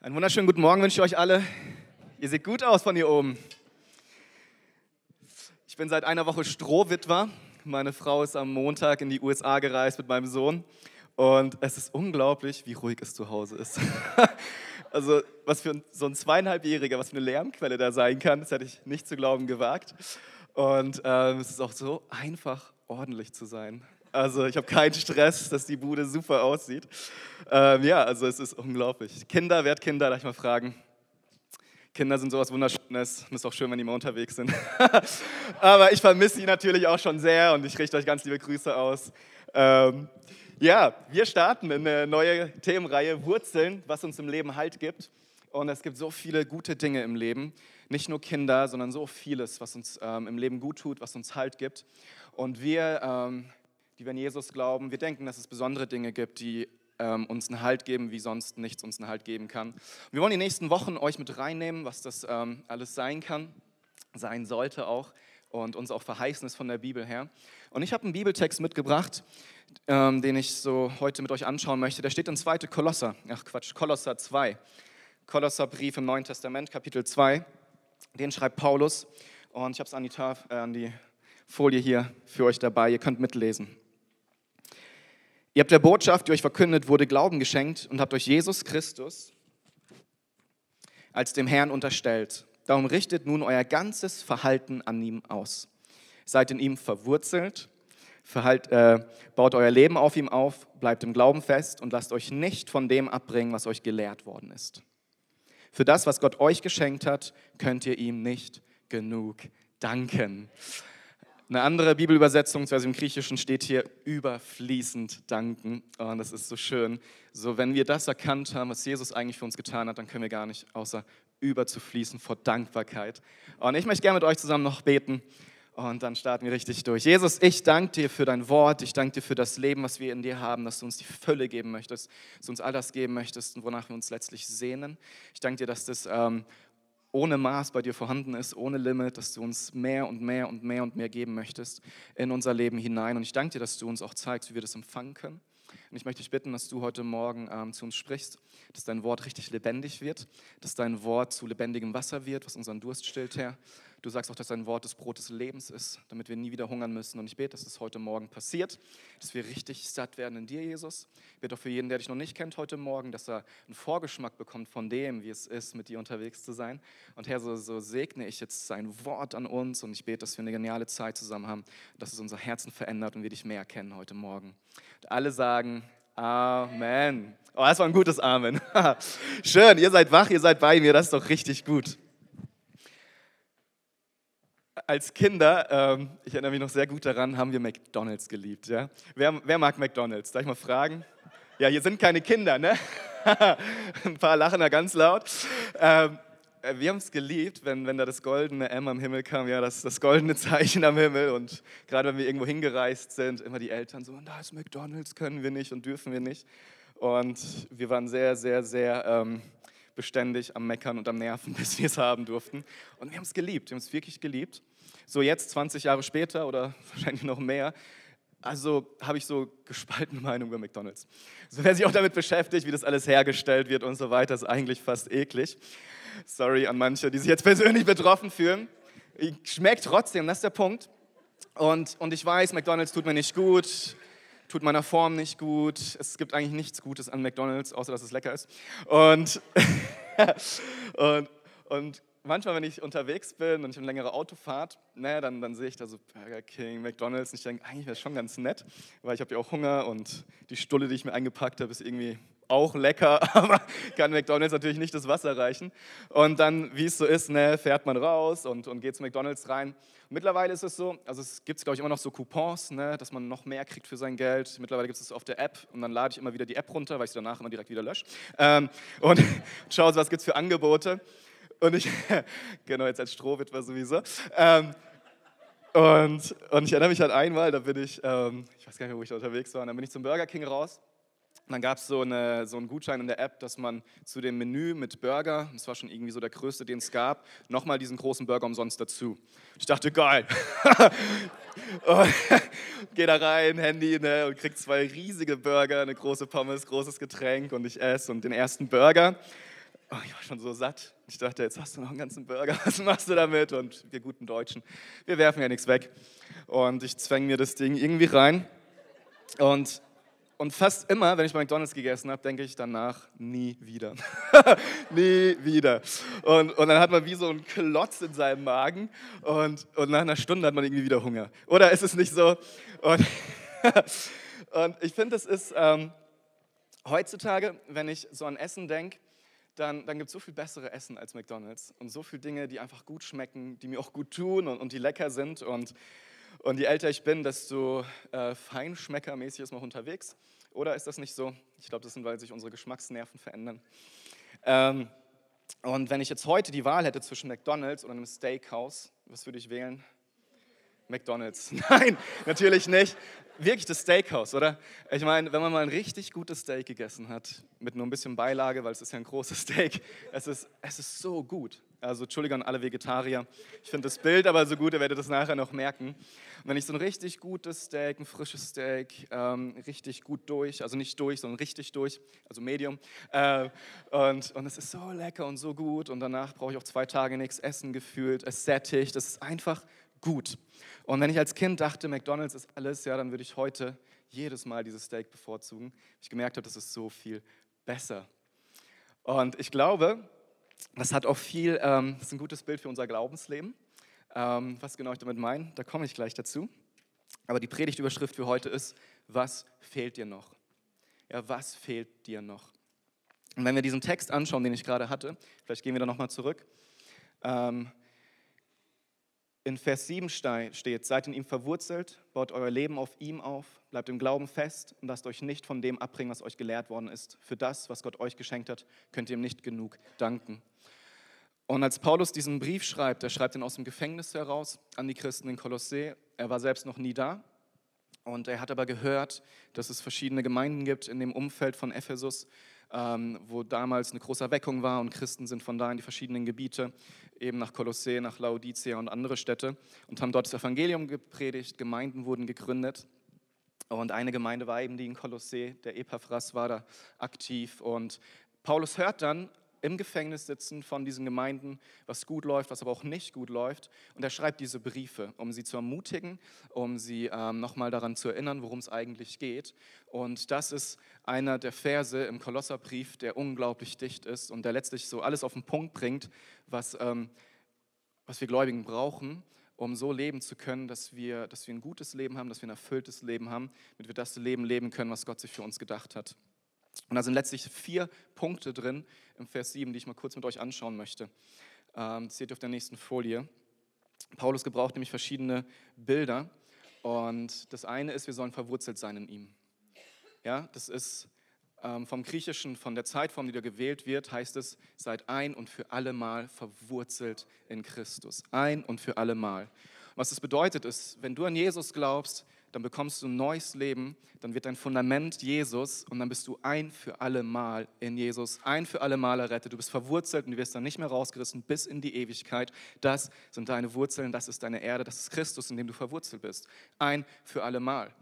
Einen wunderschönen guten Morgen wünsche ich euch alle. Ihr seht gut aus von hier oben. Ich bin seit einer Woche Strohwitwer. Meine Frau ist am Montag in die USA gereist mit meinem Sohn. Und es ist unglaublich, wie ruhig es zu Hause ist. also, was für so ein zweieinhalbjähriger, was für eine Lärmquelle da sein kann, das hätte ich nicht zu glauben gewagt. Und ähm, es ist auch so einfach, ordentlich zu sein. Also ich habe keinen Stress, dass die Bude super aussieht. Ähm, ja, also es ist unglaublich. Kinder, wer hat Kinder? Darf ich mal fragen? Kinder sind sowas Wunderschönes. Ist auch schön, wenn die mal unterwegs sind. Aber ich vermisse sie natürlich auch schon sehr und ich richte euch ganz liebe Grüße aus. Ähm, ja, wir starten in eine neue Themenreihe Wurzeln, was uns im Leben Halt gibt. Und es gibt so viele gute Dinge im Leben. Nicht nur Kinder, sondern so vieles, was uns ähm, im Leben gut tut, was uns Halt gibt. Und wir ähm, die wir an Jesus glauben. Wir denken, dass es besondere Dinge gibt, die ähm, uns einen Halt geben, wie sonst nichts uns einen Halt geben kann. Wir wollen die nächsten Wochen euch mit reinnehmen, was das ähm, alles sein kann, sein sollte auch und uns auch verheißen ist von der Bibel her. Und ich habe einen Bibeltext mitgebracht, ähm, den ich so heute mit euch anschauen möchte. Der steht in 2. Kolosser, ach Quatsch, Kolosser 2. Kolosserbrief im Neuen Testament, Kapitel 2. Den schreibt Paulus und ich habe es an, äh, an die Folie hier für euch dabei. Ihr könnt mitlesen. Ihr habt der Botschaft, die euch verkündet wurde, Glauben geschenkt und habt euch Jesus Christus als dem Herrn unterstellt. Darum richtet nun euer ganzes Verhalten an ihm aus. Seid in ihm verwurzelt, verhalt, äh, baut euer Leben auf ihm auf, bleibt im Glauben fest und lasst euch nicht von dem abbringen, was euch gelehrt worden ist. Für das, was Gott euch geschenkt hat, könnt ihr ihm nicht genug danken. Eine andere Bibelübersetzung, also im Griechischen, steht hier überfließend danken. Und das ist so schön. So, wenn wir das erkannt haben, was Jesus eigentlich für uns getan hat, dann können wir gar nicht außer überzufließen vor Dankbarkeit. Und ich möchte gerne mit euch zusammen noch beten. Und dann starten wir richtig durch. Jesus, ich danke dir für dein Wort. Ich danke dir für das Leben, was wir in dir haben, dass du uns die Fülle geben möchtest, dass du uns all das geben möchtest, wonach wir uns letztlich sehnen. Ich danke dir, dass das ähm, ohne Maß bei dir vorhanden ist, ohne Limit, dass du uns mehr und mehr und mehr und mehr geben möchtest in unser Leben hinein. Und ich danke dir, dass du uns auch zeigst, wie wir das empfangen können. Und ich möchte dich bitten, dass du heute Morgen ähm, zu uns sprichst, dass dein Wort richtig lebendig wird, dass dein Wort zu lebendigem Wasser wird, was unseren Durst stillt, Herr. Du sagst auch, dass dein Wort das Brot des Lebens ist, damit wir nie wieder hungern müssen. Und ich bete, dass das heute Morgen passiert, dass wir richtig satt werden in dir, Jesus. Ich bete auch für jeden, der dich noch nicht kennt heute Morgen, dass er einen Vorgeschmack bekommt von dem, wie es ist, mit dir unterwegs zu sein. Und Herr, so, so segne ich jetzt sein Wort an uns und ich bete, dass wir eine geniale Zeit zusammen haben, dass es unser Herzen verändert und wir dich mehr erkennen heute Morgen. Und alle sagen, Amen. Oh, das war ein gutes Amen. Schön, ihr seid wach, ihr seid bei mir, das ist doch richtig gut als Kinder, ähm, ich erinnere mich noch sehr gut daran, haben wir McDonalds geliebt. Ja? Wer, wer mag McDonalds? Darf ich mal fragen? Ja, hier sind keine Kinder, ne? Ein paar lachen da ganz laut. Ähm, äh, wir haben es geliebt, wenn, wenn da das goldene M am Himmel kam, ja, das, das goldene Zeichen am Himmel. Und gerade wenn wir irgendwo hingereist sind, immer die Eltern so, da ist McDonalds, können wir nicht und dürfen wir nicht. Und wir waren sehr, sehr, sehr ähm, beständig am Meckern und am Nerven, bis wir es haben durften. Und wir haben es geliebt, wir haben es wirklich geliebt. So jetzt, 20 Jahre später oder wahrscheinlich noch mehr, also habe ich so gespaltene Meinung über McDonald's. So wer sich auch damit beschäftigt, wie das alles hergestellt wird und so weiter, ist eigentlich fast eklig. Sorry an manche, die sich jetzt persönlich betroffen fühlen. Schmeckt trotzdem, das ist der Punkt. Und, und ich weiß, McDonald's tut mir nicht gut, tut meiner Form nicht gut. Es gibt eigentlich nichts Gutes an McDonald's, außer dass es lecker ist. Und, und, und manchmal, wenn ich unterwegs bin und ich eine längere Autofahrt, ne, dann, dann sehe ich da so Burger King, McDonalds und ich denke, eigentlich wäre es schon ganz nett, weil ich habe ja auch Hunger und die Stulle, die ich mir eingepackt habe, ist irgendwie auch lecker, aber kann McDonalds natürlich nicht das Wasser reichen. Und dann, wie es so ist, ne, fährt man raus und, und geht zu McDonalds rein. Mittlerweile ist es so, also es gibt, glaube ich, immer noch so Coupons, ne, dass man noch mehr kriegt für sein Geld. Mittlerweile gibt es es auf der App und dann lade ich immer wieder die App runter, weil ich sie danach immer direkt wieder lösche. Ähm, und schaue, was gibt es für Angebote. Und ich, genau, jetzt als Strohwitwer sowieso. Ähm, und, und ich erinnere mich halt einmal, da bin ich, ähm, ich weiß gar nicht mehr, wo ich da unterwegs war, und dann bin ich zum Burger King raus und dann gab es so, eine, so einen Gutschein in der App, dass man zu dem Menü mit Burger, das war schon irgendwie so der größte, den es gab, nochmal diesen großen Burger umsonst dazu. Ich dachte, geil. geh da rein, Handy, ne, und krieg zwei riesige Burger, eine große Pommes, großes Getränk und ich esse und den ersten Burger. Oh, ich war schon so satt. Ich dachte, jetzt hast du noch einen ganzen Burger, was machst du damit? Und wir guten Deutschen, wir werfen ja nichts weg. Und ich zwänge mir das Ding irgendwie rein. Und, und fast immer, wenn ich bei McDonalds gegessen habe, denke ich danach nie wieder. nie wieder. Und, und dann hat man wie so einen Klotz in seinem Magen und, und nach einer Stunde hat man irgendwie wieder Hunger. Oder ist es nicht so? Und, und ich finde, es ist ähm, heutzutage, wenn ich so an Essen denke, dann, dann gibt es so viel bessere Essen als McDonald's und so viele Dinge, die einfach gut schmecken, die mir auch gut tun und, und die lecker sind. Und, und je älter ich bin, desto äh, feinschmeckermäßig ist man unterwegs. Oder ist das nicht so? Ich glaube, das sind, weil sich unsere Geschmacksnerven verändern. Ähm, und wenn ich jetzt heute die Wahl hätte zwischen McDonald's oder einem Steakhouse, was würde ich wählen? McDonald's. Nein, natürlich nicht. Wirklich das Steakhouse, oder? Ich meine, wenn man mal ein richtig gutes Steak gegessen hat, mit nur ein bisschen Beilage, weil es ist ja ein großes Steak, es ist, es ist so gut. Also Entschuldigung an alle Vegetarier. Ich finde das Bild aber so gut, ihr werdet das nachher noch merken. Und wenn ich so ein richtig gutes Steak, ein frisches Steak, ähm, richtig gut durch, also nicht durch, sondern richtig durch, also Medium. Äh, und, und es ist so lecker und so gut. Und danach brauche ich auch zwei Tage nichts essen gefühlt. Es sättigt. Das ist einfach gut. Und wenn ich als Kind dachte, McDonald's ist alles, ja, dann würde ich heute jedes Mal dieses Steak bevorzugen. Ich gemerkt habe, das ist so viel besser. Und ich glaube, das hat auch viel, ähm, das ist ein gutes Bild für unser Glaubensleben. Ähm, was genau ich damit meine, da komme ich gleich dazu. Aber die Predigtüberschrift für heute ist, was fehlt dir noch? Ja, was fehlt dir noch? Und wenn wir diesen Text anschauen, den ich gerade hatte, vielleicht gehen wir da nochmal zurück. Ähm, in Vers 7 steht, seid in ihm verwurzelt, baut euer Leben auf ihm auf, bleibt im Glauben fest und lasst euch nicht von dem abbringen, was euch gelehrt worden ist. Für das, was Gott euch geschenkt hat, könnt ihr ihm nicht genug danken. Und als Paulus diesen Brief schreibt, er schreibt ihn aus dem Gefängnis heraus an die Christen in Kolossee. Er war selbst noch nie da und er hat aber gehört, dass es verschiedene Gemeinden gibt in dem Umfeld von Ephesus, ähm, wo damals eine große Erweckung war und Christen sind von da in die verschiedenen Gebiete, eben nach Kolossee, nach Laodicea und andere Städte und haben dort das Evangelium gepredigt, Gemeinden wurden gegründet. Und eine Gemeinde war eben die in Kolossee, der Epaphras war da aktiv und Paulus hört dann im Gefängnis sitzen von diesen Gemeinden, was gut läuft, was aber auch nicht gut läuft. Und er schreibt diese Briefe, um sie zu ermutigen, um sie ähm, nochmal daran zu erinnern, worum es eigentlich geht. Und das ist einer der Verse im Kolosserbrief, der unglaublich dicht ist und der letztlich so alles auf den Punkt bringt, was, ähm, was wir Gläubigen brauchen, um so leben zu können, dass wir, dass wir ein gutes Leben haben, dass wir ein erfülltes Leben haben, damit wir das Leben leben können, was Gott sich für uns gedacht hat. Und da sind letztlich vier Punkte drin im Vers 7, die ich mal kurz mit euch anschauen möchte. Ähm, das seht ihr auf der nächsten Folie. Paulus gebraucht nämlich verschiedene Bilder. Und das eine ist, wir sollen verwurzelt sein in ihm. Ja, das ist ähm, vom Griechischen, von der Zeitform, die da gewählt wird, heißt es, seid ein und für alle Mal verwurzelt in Christus. Ein und für alle Mal. Was das bedeutet ist, wenn du an Jesus glaubst, dann bekommst du ein neues Leben, dann wird dein Fundament Jesus und dann bist du ein für alle Mal in Jesus, ein für alle Mal errettet. Du bist verwurzelt und du wirst dann nicht mehr rausgerissen bis in die Ewigkeit. Das sind deine Wurzeln, das ist deine Erde, das ist Christus, in dem du verwurzelt bist. Ein für alle Mal.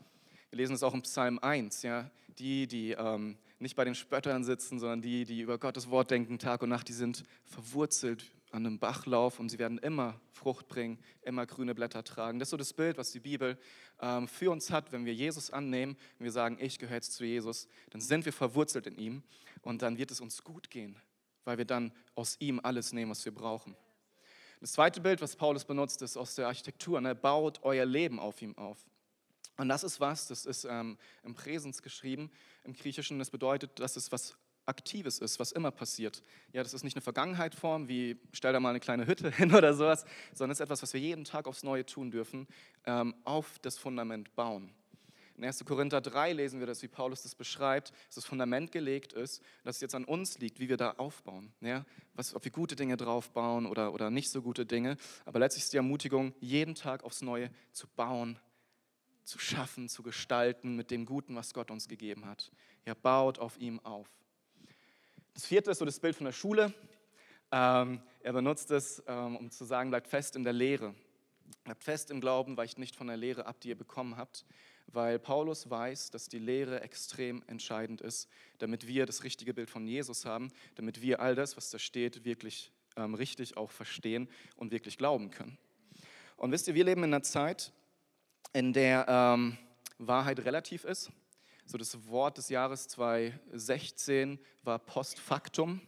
Wir lesen es auch im Psalm 1, ja, die, die ähm, nicht bei den Spöttern sitzen, sondern die, die über Gottes Wort denken Tag und Nacht, die sind verwurzelt an einem Bachlauf und sie werden immer Frucht bringen, immer grüne Blätter tragen. Das ist so das Bild, was die Bibel ähm, für uns hat. Wenn wir Jesus annehmen, wenn wir sagen, ich gehöre jetzt zu Jesus, dann sind wir verwurzelt in ihm und dann wird es uns gut gehen, weil wir dann aus ihm alles nehmen, was wir brauchen. Das zweite Bild, was Paulus benutzt, ist aus der Architektur. Ne? Baut euer Leben auf ihm auf. Und das ist was, das ist ähm, im Präsens geschrieben, im Griechischen. Das bedeutet, das ist was Aktives ist, was immer passiert. Ja, das ist nicht eine Vergangenheitform, wie stell da mal eine kleine Hütte hin oder sowas, sondern es ist etwas, was wir jeden Tag aufs Neue tun dürfen, ähm, auf das Fundament bauen. In 1. Korinther 3 lesen wir das, wie Paulus das beschreibt, dass das Fundament gelegt ist, dass es jetzt an uns liegt, wie wir da aufbauen. Ja? Was, ob wir gute Dinge draufbauen oder, oder nicht so gute Dinge. Aber letztlich ist die Ermutigung, jeden Tag aufs Neue zu bauen, zu schaffen, zu gestalten mit dem Guten, was Gott uns gegeben hat. Ja, baut auf ihm auf. Das vierte ist so das Bild von der Schule. Ähm, er benutzt es, ähm, um zu sagen, bleibt fest in der Lehre. Bleibt fest im Glauben, weicht nicht von der Lehre ab, die ihr bekommen habt. weil Paulus weiß, dass die Lehre extrem entscheidend ist, damit wir das richtige Bild von Jesus haben, damit wir all das, was da steht, wirklich ähm, richtig auch verstehen und wirklich glauben können. Und wisst ihr, wir leben in einer Zeit, in der ähm, Wahrheit relativ ist. So das Wort des Jahres 2016 war Postfaktum.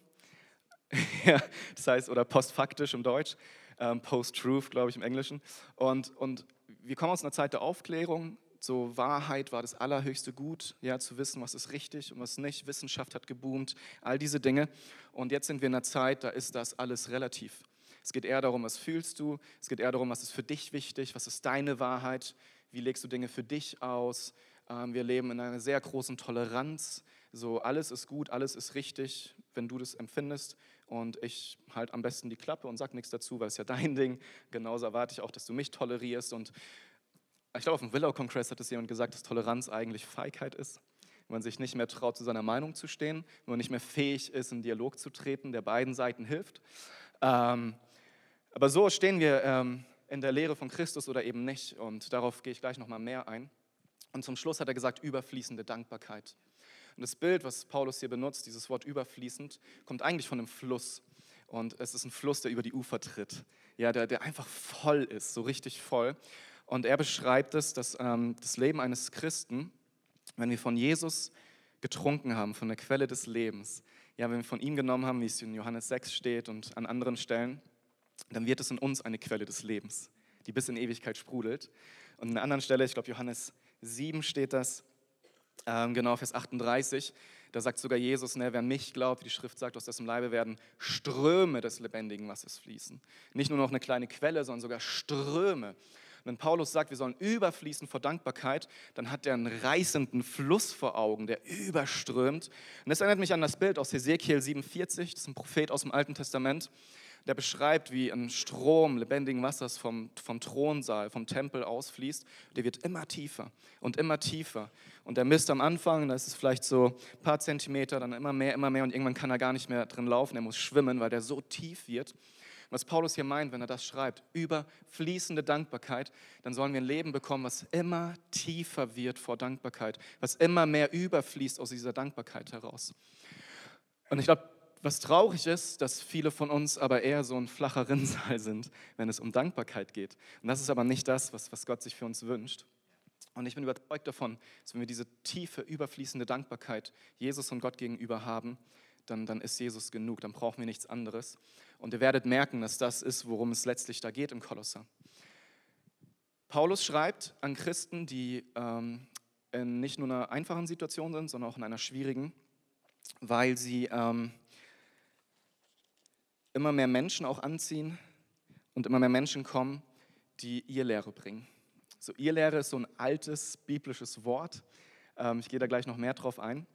ja, das heißt, oder postfaktisch im Deutsch, ähm, Post-Truth, glaube ich, im Englischen. Und, und wir kommen aus einer Zeit der Aufklärung. So Wahrheit war das allerhöchste Gut, ja, zu wissen, was ist richtig und was nicht. Wissenschaft hat geboomt, all diese Dinge. Und jetzt sind wir in einer Zeit, da ist das alles relativ. Es geht eher darum, was fühlst du. Es geht eher darum, was ist für dich wichtig, was ist deine Wahrheit, wie legst du Dinge für dich aus. Ähm, wir leben in einer sehr großen Toleranz. So alles ist gut, alles ist richtig, wenn du das empfindest. Und ich halte am besten die Klappe und sage nichts dazu, weil es ja dein Ding. Genauso erwarte ich auch, dass du mich tolerierst. Und ich glaube, auf dem Willow-Kongress hat es jemand gesagt, dass Toleranz eigentlich Feigheit ist. Wenn man sich nicht mehr traut, zu seiner Meinung zu stehen, wenn man nicht mehr fähig ist, in Dialog zu treten, der beiden Seiten hilft. Ähm, aber so stehen wir ähm, in der Lehre von Christus oder eben nicht. Und darauf gehe ich gleich nochmal mehr ein. Und zum Schluss hat er gesagt, überfließende Dankbarkeit. Und das Bild, was Paulus hier benutzt, dieses Wort überfließend, kommt eigentlich von einem Fluss. Und es ist ein Fluss, der über die Ufer tritt. Ja, der, der einfach voll ist, so richtig voll. Und er beschreibt es, dass ähm, das Leben eines Christen, wenn wir von Jesus getrunken haben, von der Quelle des Lebens, ja, wenn wir von ihm genommen haben, wie es in Johannes 6 steht und an anderen Stellen, dann wird es in uns eine Quelle des Lebens, die bis in Ewigkeit sprudelt. Und an einer anderen Stelle, ich glaube Johannes 7 steht das, ähm, genau Vers 38, da sagt sogar Jesus, ne, wer mich glaubt, wie die Schrift sagt, aus dessen Leibe werden Ströme des lebendigen Wassers fließen. Nicht nur noch eine kleine Quelle, sondern sogar Ströme. Wenn Paulus sagt, wir sollen überfließen vor Dankbarkeit, dann hat er einen reißenden Fluss vor Augen, der überströmt. Und das erinnert mich an das Bild aus Hesekiel 47, das ist ein Prophet aus dem Alten Testament der beschreibt, wie ein Strom lebendigen Wassers vom, vom Thronsaal, vom Tempel ausfließt. Der wird immer tiefer und immer tiefer. Und der misst am Anfang, da ist es vielleicht so ein paar Zentimeter, dann immer mehr, immer mehr und irgendwann kann er gar nicht mehr drin laufen. Er muss schwimmen, weil der so tief wird. Was Paulus hier meint, wenn er das schreibt, über fließende Dankbarkeit, dann sollen wir ein Leben bekommen, was immer tiefer wird vor Dankbarkeit, was immer mehr überfließt aus dieser Dankbarkeit heraus. Und ich glaube, was traurig ist, dass viele von uns aber eher so ein flacher Rinnsal sind, wenn es um Dankbarkeit geht. Und das ist aber nicht das, was, was Gott sich für uns wünscht. Und ich bin überzeugt davon, dass wenn wir diese tiefe, überfließende Dankbarkeit Jesus und Gott gegenüber haben, dann, dann ist Jesus genug, dann brauchen wir nichts anderes. Und ihr werdet merken, dass das ist, worum es letztlich da geht im Kolosser. Paulus schreibt an Christen, die ähm, in nicht nur einer einfachen Situation sind, sondern auch in einer schwierigen, weil sie ähm, immer mehr Menschen auch anziehen und immer mehr Menschen kommen, die ihr Lehre bringen. So, ihr Lehre ist so ein altes biblisches Wort. Ähm, ich gehe da gleich noch mehr drauf ein.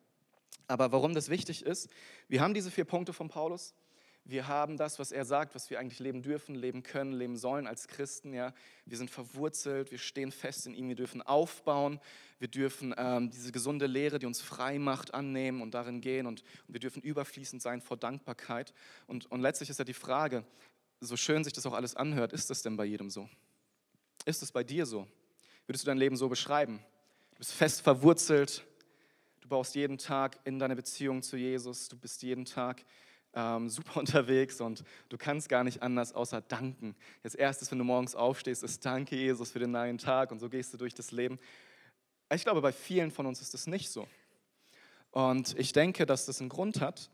Aber warum das wichtig ist, wir haben diese vier Punkte von Paulus wir haben das, was er sagt, was wir eigentlich leben dürfen, leben können, leben sollen als Christen. Ja. Wir sind verwurzelt, wir stehen fest in ihm, wir dürfen aufbauen, wir dürfen ähm, diese gesunde Lehre, die uns frei macht, annehmen und darin gehen und, und wir dürfen überfließend sein vor Dankbarkeit. Und, und letztlich ist ja die Frage, so schön sich das auch alles anhört, ist das denn bei jedem so? Ist es bei dir so? Würdest du dein Leben so beschreiben? Du bist fest verwurzelt, du baust jeden Tag in deine Beziehung zu Jesus, du bist jeden Tag ähm, super unterwegs und du kannst gar nicht anders außer danken. Das Erste, wenn du morgens aufstehst, ist Danke, Jesus, für den neuen Tag und so gehst du durch das Leben. Ich glaube, bei vielen von uns ist das nicht so. Und ich denke, dass das einen Grund hat.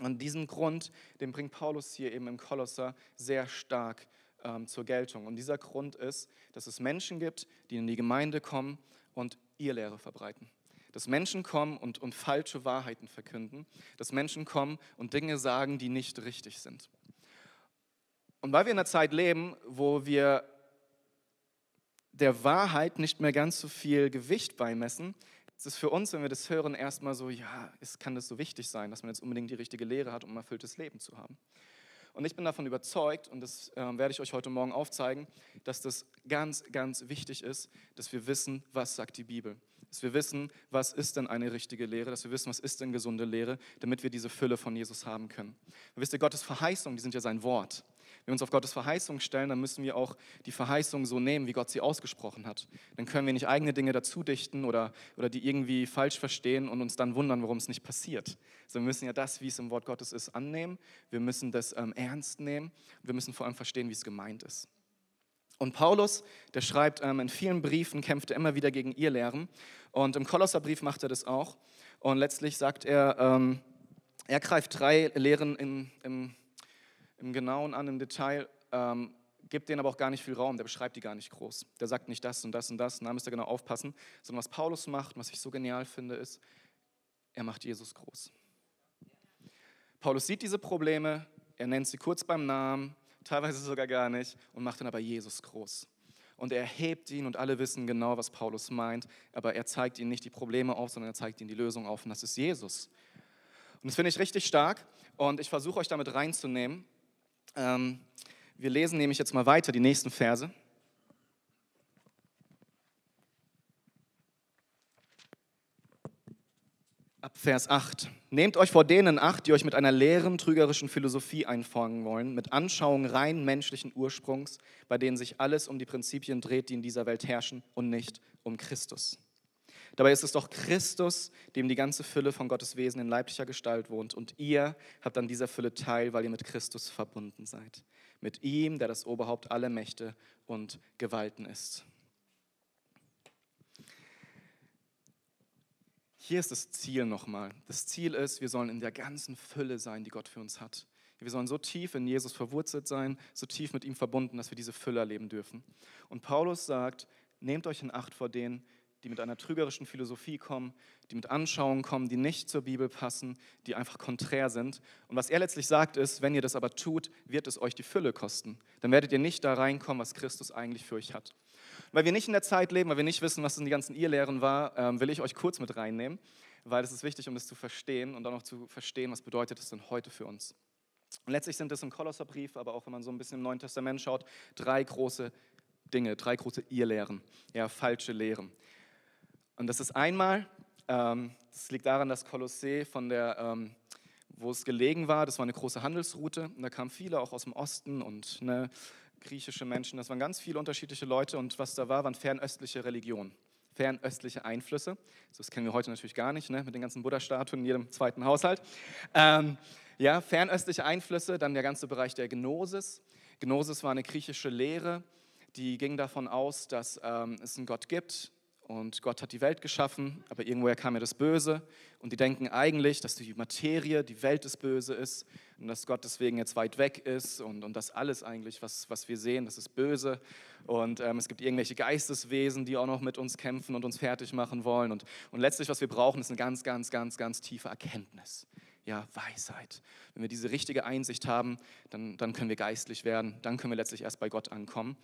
Und diesen Grund, den bringt Paulus hier eben im Kolosser sehr stark ähm, zur Geltung. Und dieser Grund ist, dass es Menschen gibt, die in die Gemeinde kommen und ihr Lehre verbreiten dass Menschen kommen und, und falsche Wahrheiten verkünden, dass Menschen kommen und Dinge sagen, die nicht richtig sind. Und weil wir in einer Zeit leben, wo wir der Wahrheit nicht mehr ganz so viel Gewicht beimessen, ist es für uns, wenn wir das hören, erstmal so, ja, es kann das so wichtig sein, dass man jetzt unbedingt die richtige Lehre hat, um ein erfülltes Leben zu haben. Und ich bin davon überzeugt, und das äh, werde ich euch heute Morgen aufzeigen, dass das ganz, ganz wichtig ist, dass wir wissen, was sagt die Bibel dass wir wissen, was ist denn eine richtige Lehre, dass wir wissen, was ist denn gesunde Lehre, damit wir diese Fülle von Jesus haben können. Und wisst ihr, Gottes Verheißungen, die sind ja sein Wort. Wenn wir uns auf Gottes Verheißung stellen, dann müssen wir auch die Verheißung so nehmen, wie Gott sie ausgesprochen hat. Dann können wir nicht eigene Dinge dazu dichten oder, oder die irgendwie falsch verstehen und uns dann wundern, warum es nicht passiert. Also wir müssen ja das, wie es im Wort Gottes ist, annehmen. Wir müssen das ähm, ernst nehmen. Wir müssen vor allem verstehen, wie es gemeint ist. Und Paulus, der schreibt ähm, in vielen Briefen, kämpft er immer wieder gegen ihr Lehren. Und im Kolosserbrief macht er das auch. Und letztlich sagt er, ähm, er greift drei Lehren in, im, im Genauen an, im Detail, ähm, gibt denen aber auch gar nicht viel Raum, der beschreibt die gar nicht groß. Der sagt nicht das und das und das, und da müsst ihr genau aufpassen, sondern was Paulus macht, was ich so genial finde, ist, er macht Jesus groß. Paulus sieht diese Probleme, er nennt sie kurz beim Namen, teilweise sogar gar nicht, und macht dann aber Jesus groß. Und er hebt ihn und alle wissen genau, was Paulus meint, aber er zeigt ihnen nicht die Probleme auf, sondern er zeigt ihnen die Lösung auf und das ist Jesus. Und das finde ich richtig stark und ich versuche euch damit reinzunehmen. Ähm, wir lesen nämlich jetzt mal weiter die nächsten Verse. Ab Vers 8. Nehmt euch vor denen acht, die euch mit einer leeren, trügerischen Philosophie einfangen wollen, mit Anschauungen rein menschlichen Ursprungs, bei denen sich alles um die Prinzipien dreht, die in dieser Welt herrschen und nicht um Christus. Dabei ist es doch Christus, dem die ganze Fülle von Gottes Wesen in leiblicher Gestalt wohnt. Und ihr habt an dieser Fülle teil, weil ihr mit Christus verbunden seid. Mit ihm, der das Oberhaupt aller Mächte und Gewalten ist. Hier ist das Ziel nochmal. Das Ziel ist, wir sollen in der ganzen Fülle sein, die Gott für uns hat. Wir sollen so tief in Jesus verwurzelt sein, so tief mit ihm verbunden, dass wir diese Fülle erleben dürfen. Und Paulus sagt, nehmt euch in Acht vor denen, die mit einer trügerischen Philosophie kommen, die mit Anschauungen kommen, die nicht zur Bibel passen, die einfach konträr sind. Und was er letztlich sagt ist, wenn ihr das aber tut, wird es euch die Fülle kosten. Dann werdet ihr nicht da reinkommen, was Christus eigentlich für euch hat. Weil wir nicht in der Zeit leben, weil wir nicht wissen, was in die ganzen Irrlehren war, ähm, will ich euch kurz mit reinnehmen, weil es ist wichtig, um das zu verstehen und dann auch zu verstehen, was bedeutet es denn heute für uns. Und letztlich sind es im Kolosserbrief, aber auch wenn man so ein bisschen im Neuen Testament schaut, drei große Dinge, drei große Irrlehren, ja, falsche Lehren. Und das ist einmal, ähm, das liegt daran, dass Kolossee von der, ähm, wo es gelegen war, das war eine große Handelsroute und da kamen viele auch aus dem Osten und ne, griechische Menschen, das waren ganz viele unterschiedliche Leute und was da war, waren fernöstliche Religionen, fernöstliche Einflüsse. Das kennen wir heute natürlich gar nicht, ne? mit den ganzen Buddha-Statuen in jedem zweiten Haushalt. Ähm, ja, fernöstliche Einflüsse, dann der ganze Bereich der Gnosis. Gnosis war eine griechische Lehre, die ging davon aus, dass ähm, es einen Gott gibt, und Gott hat die Welt geschaffen, aber irgendwoher kam ja das Böse. Und die denken eigentlich, dass die Materie, die Welt das Böse ist und dass Gott deswegen jetzt weit weg ist und, und das alles eigentlich, was, was wir sehen, das ist böse. Und ähm, es gibt irgendwelche Geisteswesen, die auch noch mit uns kämpfen und uns fertig machen wollen. Und, und letztlich, was wir brauchen, ist eine ganz, ganz, ganz, ganz tiefe Erkenntnis. Ja, Weisheit. Wenn wir diese richtige Einsicht haben, dann, dann können wir geistlich werden. Dann können wir letztlich erst bei Gott ankommen.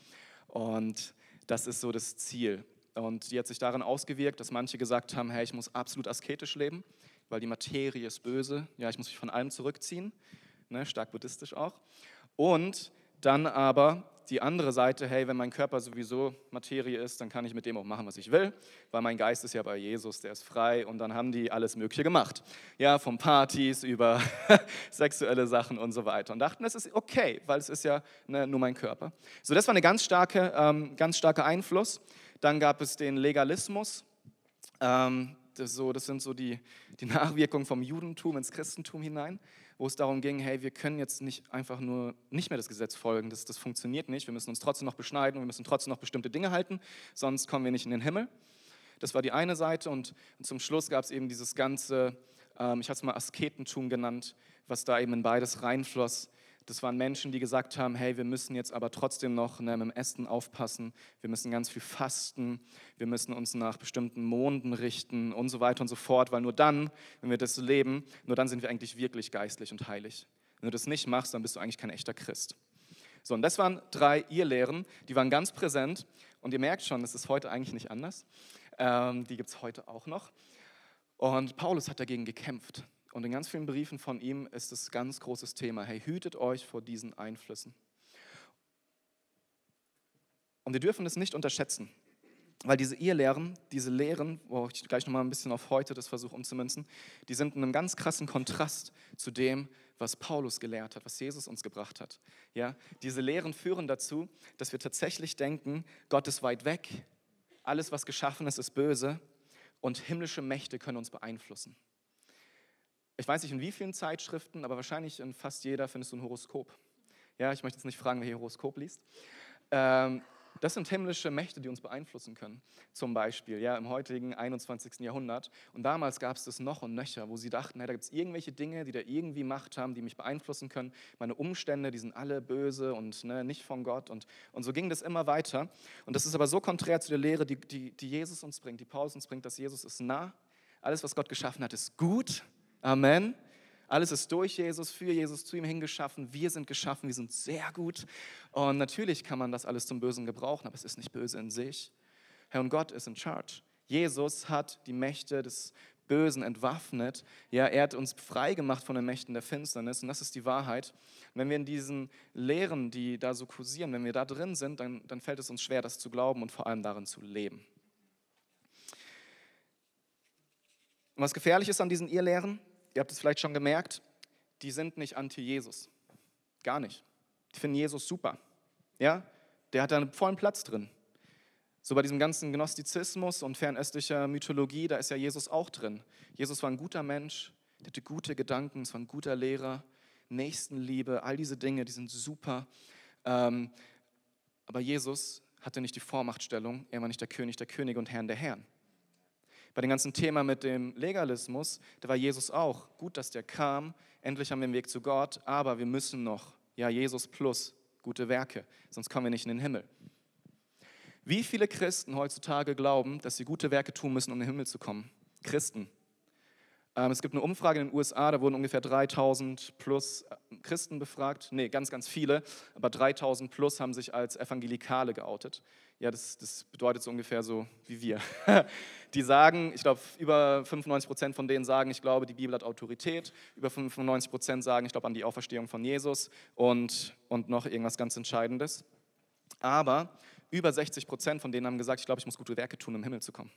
Und das ist so das Ziel. Und die hat sich darin ausgewirkt, dass manche gesagt haben, hey, ich muss absolut asketisch leben, weil die Materie ist böse. Ja, ich muss mich von allem zurückziehen, ne, stark buddhistisch auch. Und dann aber die andere Seite, hey, wenn mein Körper sowieso Materie ist, dann kann ich mit dem auch machen, was ich will, weil mein Geist ist ja bei Jesus, der ist frei und dann haben die alles Mögliche gemacht. Ja, von Partys über sexuelle Sachen und so weiter und dachten, es ist okay, weil es ist ja ne, nur mein Körper. So, das war ein ganz, starke, ähm, ganz starker Einfluss. Dann gab es den Legalismus. Ähm, das, so, das sind so die, die Nachwirkungen vom Judentum ins Christentum hinein, wo es darum ging, hey, wir können jetzt nicht einfach nur nicht mehr das Gesetz folgen, das, das funktioniert nicht, wir müssen uns trotzdem noch beschneiden. Und wir müssen trotzdem noch bestimmte Dinge halten, sonst kommen wir nicht in den Himmel. Das war die eine Seite. Und, und zum Schluss gab es eben dieses ganze, ähm, ich habe es mal Asketentum genannt, was da eben in beides reinfloss, das waren Menschen, die gesagt haben, hey, wir müssen jetzt aber trotzdem noch ne, mit dem Essen aufpassen, wir müssen ganz viel fasten, wir müssen uns nach bestimmten Monden richten und so weiter und so fort, weil nur dann, wenn wir das leben, nur dann sind wir eigentlich wirklich geistlich und heilig. Wenn du das nicht machst, dann bist du eigentlich kein echter Christ. So, und das waren drei Irrlehren, die waren ganz präsent und ihr merkt schon, das ist heute eigentlich nicht anders. Ähm, die gibt es heute auch noch. Und Paulus hat dagegen gekämpft. Und in ganz vielen Briefen von ihm ist es ganz großes Thema. Hey, hütet euch vor diesen Einflüssen. Und wir dürfen es nicht unterschätzen, weil diese Irrlehren, diese Lehren, wo ich gleich nochmal ein bisschen auf heute das versuche umzumünzen, die sind in einem ganz krassen Kontrast zu dem, was Paulus gelehrt hat, was Jesus uns gebracht hat. Ja, diese Lehren führen dazu, dass wir tatsächlich denken, Gott ist weit weg, alles, was geschaffen ist, ist böse und himmlische Mächte können uns beeinflussen. Ich weiß nicht in wie vielen Zeitschriften, aber wahrscheinlich in fast jeder findest du ein Horoskop. Ja, ich möchte jetzt nicht fragen, wer hier Horoskop liest. Ähm, das sind himmlische Mächte, die uns beeinflussen können. Zum Beispiel ja, im heutigen 21. Jahrhundert. Und damals gab es das noch und nöcher, wo sie dachten, hey, da gibt es irgendwelche Dinge, die da irgendwie Macht haben, die mich beeinflussen können. Meine Umstände, die sind alle böse und ne, nicht von Gott. Und, und so ging das immer weiter. Und das ist aber so konträr zu der Lehre, die, die, die Jesus uns bringt, die Paulus uns bringt, dass Jesus ist nah. Alles, was Gott geschaffen hat, ist gut. Amen. Alles ist durch Jesus, für Jesus, zu ihm hingeschaffen. Wir sind geschaffen, wir sind sehr gut. Und natürlich kann man das alles zum Bösen gebrauchen, aber es ist nicht böse in sich. Herr und Gott ist in charge. Jesus hat die Mächte des Bösen entwaffnet. Ja, er hat uns frei gemacht von den Mächten der Finsternis und das ist die Wahrheit. Und wenn wir in diesen Lehren, die da so kursieren, wenn wir da drin sind, dann, dann fällt es uns schwer, das zu glauben und vor allem darin zu leben. Und was gefährlich ist an diesen Irrlehren, ihr habt es vielleicht schon gemerkt, die sind nicht anti-Jesus. Gar nicht. Die finden Jesus super. Ja? Der hat da einen vollen Platz drin. So bei diesem ganzen Gnostizismus und fernöstlicher Mythologie, da ist ja Jesus auch drin. Jesus war ein guter Mensch, der hatte gute Gedanken, es war ein guter Lehrer, Nächstenliebe, all diese Dinge, die sind super. Ähm, aber Jesus hatte nicht die Vormachtstellung, er war nicht der König der Könige und Herrn der Herren. Bei dem ganzen Thema mit dem Legalismus, da war Jesus auch. Gut, dass der kam. Endlich haben wir den Weg zu Gott, aber wir müssen noch, ja, Jesus plus gute Werke, sonst kommen wir nicht in den Himmel. Wie viele Christen heutzutage glauben, dass sie gute Werke tun müssen, um in den Himmel zu kommen? Christen. Ähm, es gibt eine Umfrage in den USA, da wurden ungefähr 3000 plus äh, Christen befragt. Nee, ganz, ganz viele, aber 3000 plus haben sich als Evangelikale geoutet. Ja, das, das bedeutet so ungefähr so wie wir. Die sagen, ich glaube, über 95 Prozent von denen sagen, ich glaube, die Bibel hat Autorität. Über 95 Prozent sagen, ich glaube an die Auferstehung von Jesus und, und noch irgendwas ganz Entscheidendes. Aber über 60 Prozent von denen haben gesagt, ich glaube, ich muss gute Werke tun, um im Himmel zu kommen.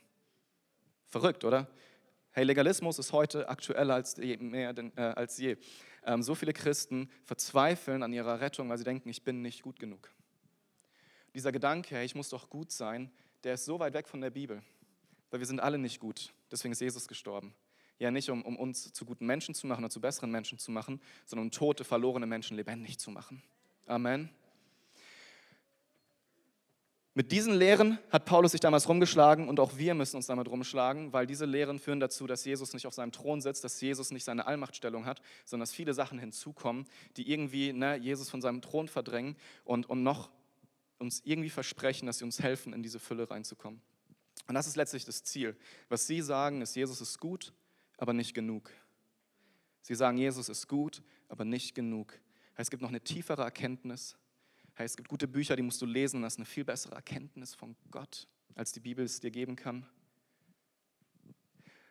Verrückt, oder? Hey, Legalismus ist heute aktueller als je. Mehr denn, äh, als je. Ähm, so viele Christen verzweifeln an ihrer Rettung, weil sie denken, ich bin nicht gut genug. Dieser Gedanke, ich muss doch gut sein, der ist so weit weg von der Bibel, weil wir sind alle nicht gut. Deswegen ist Jesus gestorben. Ja, nicht um, um uns zu guten Menschen zu machen oder zu besseren Menschen zu machen, sondern um tote, verlorene Menschen lebendig zu machen. Amen. Mit diesen Lehren hat Paulus sich damals rumgeschlagen und auch wir müssen uns damit rumschlagen, weil diese Lehren führen dazu, dass Jesus nicht auf seinem Thron sitzt, dass Jesus nicht seine Allmachtstellung hat, sondern dass viele Sachen hinzukommen, die irgendwie ne, Jesus von seinem Thron verdrängen und, und noch uns irgendwie versprechen, dass sie uns helfen, in diese Fülle reinzukommen. Und das ist letztlich das Ziel. Was sie sagen, ist, Jesus ist gut, aber nicht genug. Sie sagen, Jesus ist gut, aber nicht genug. Es gibt noch eine tiefere Erkenntnis, es gibt gute Bücher, die musst du lesen, das ist eine viel bessere Erkenntnis von Gott, als die Bibel es dir geben kann.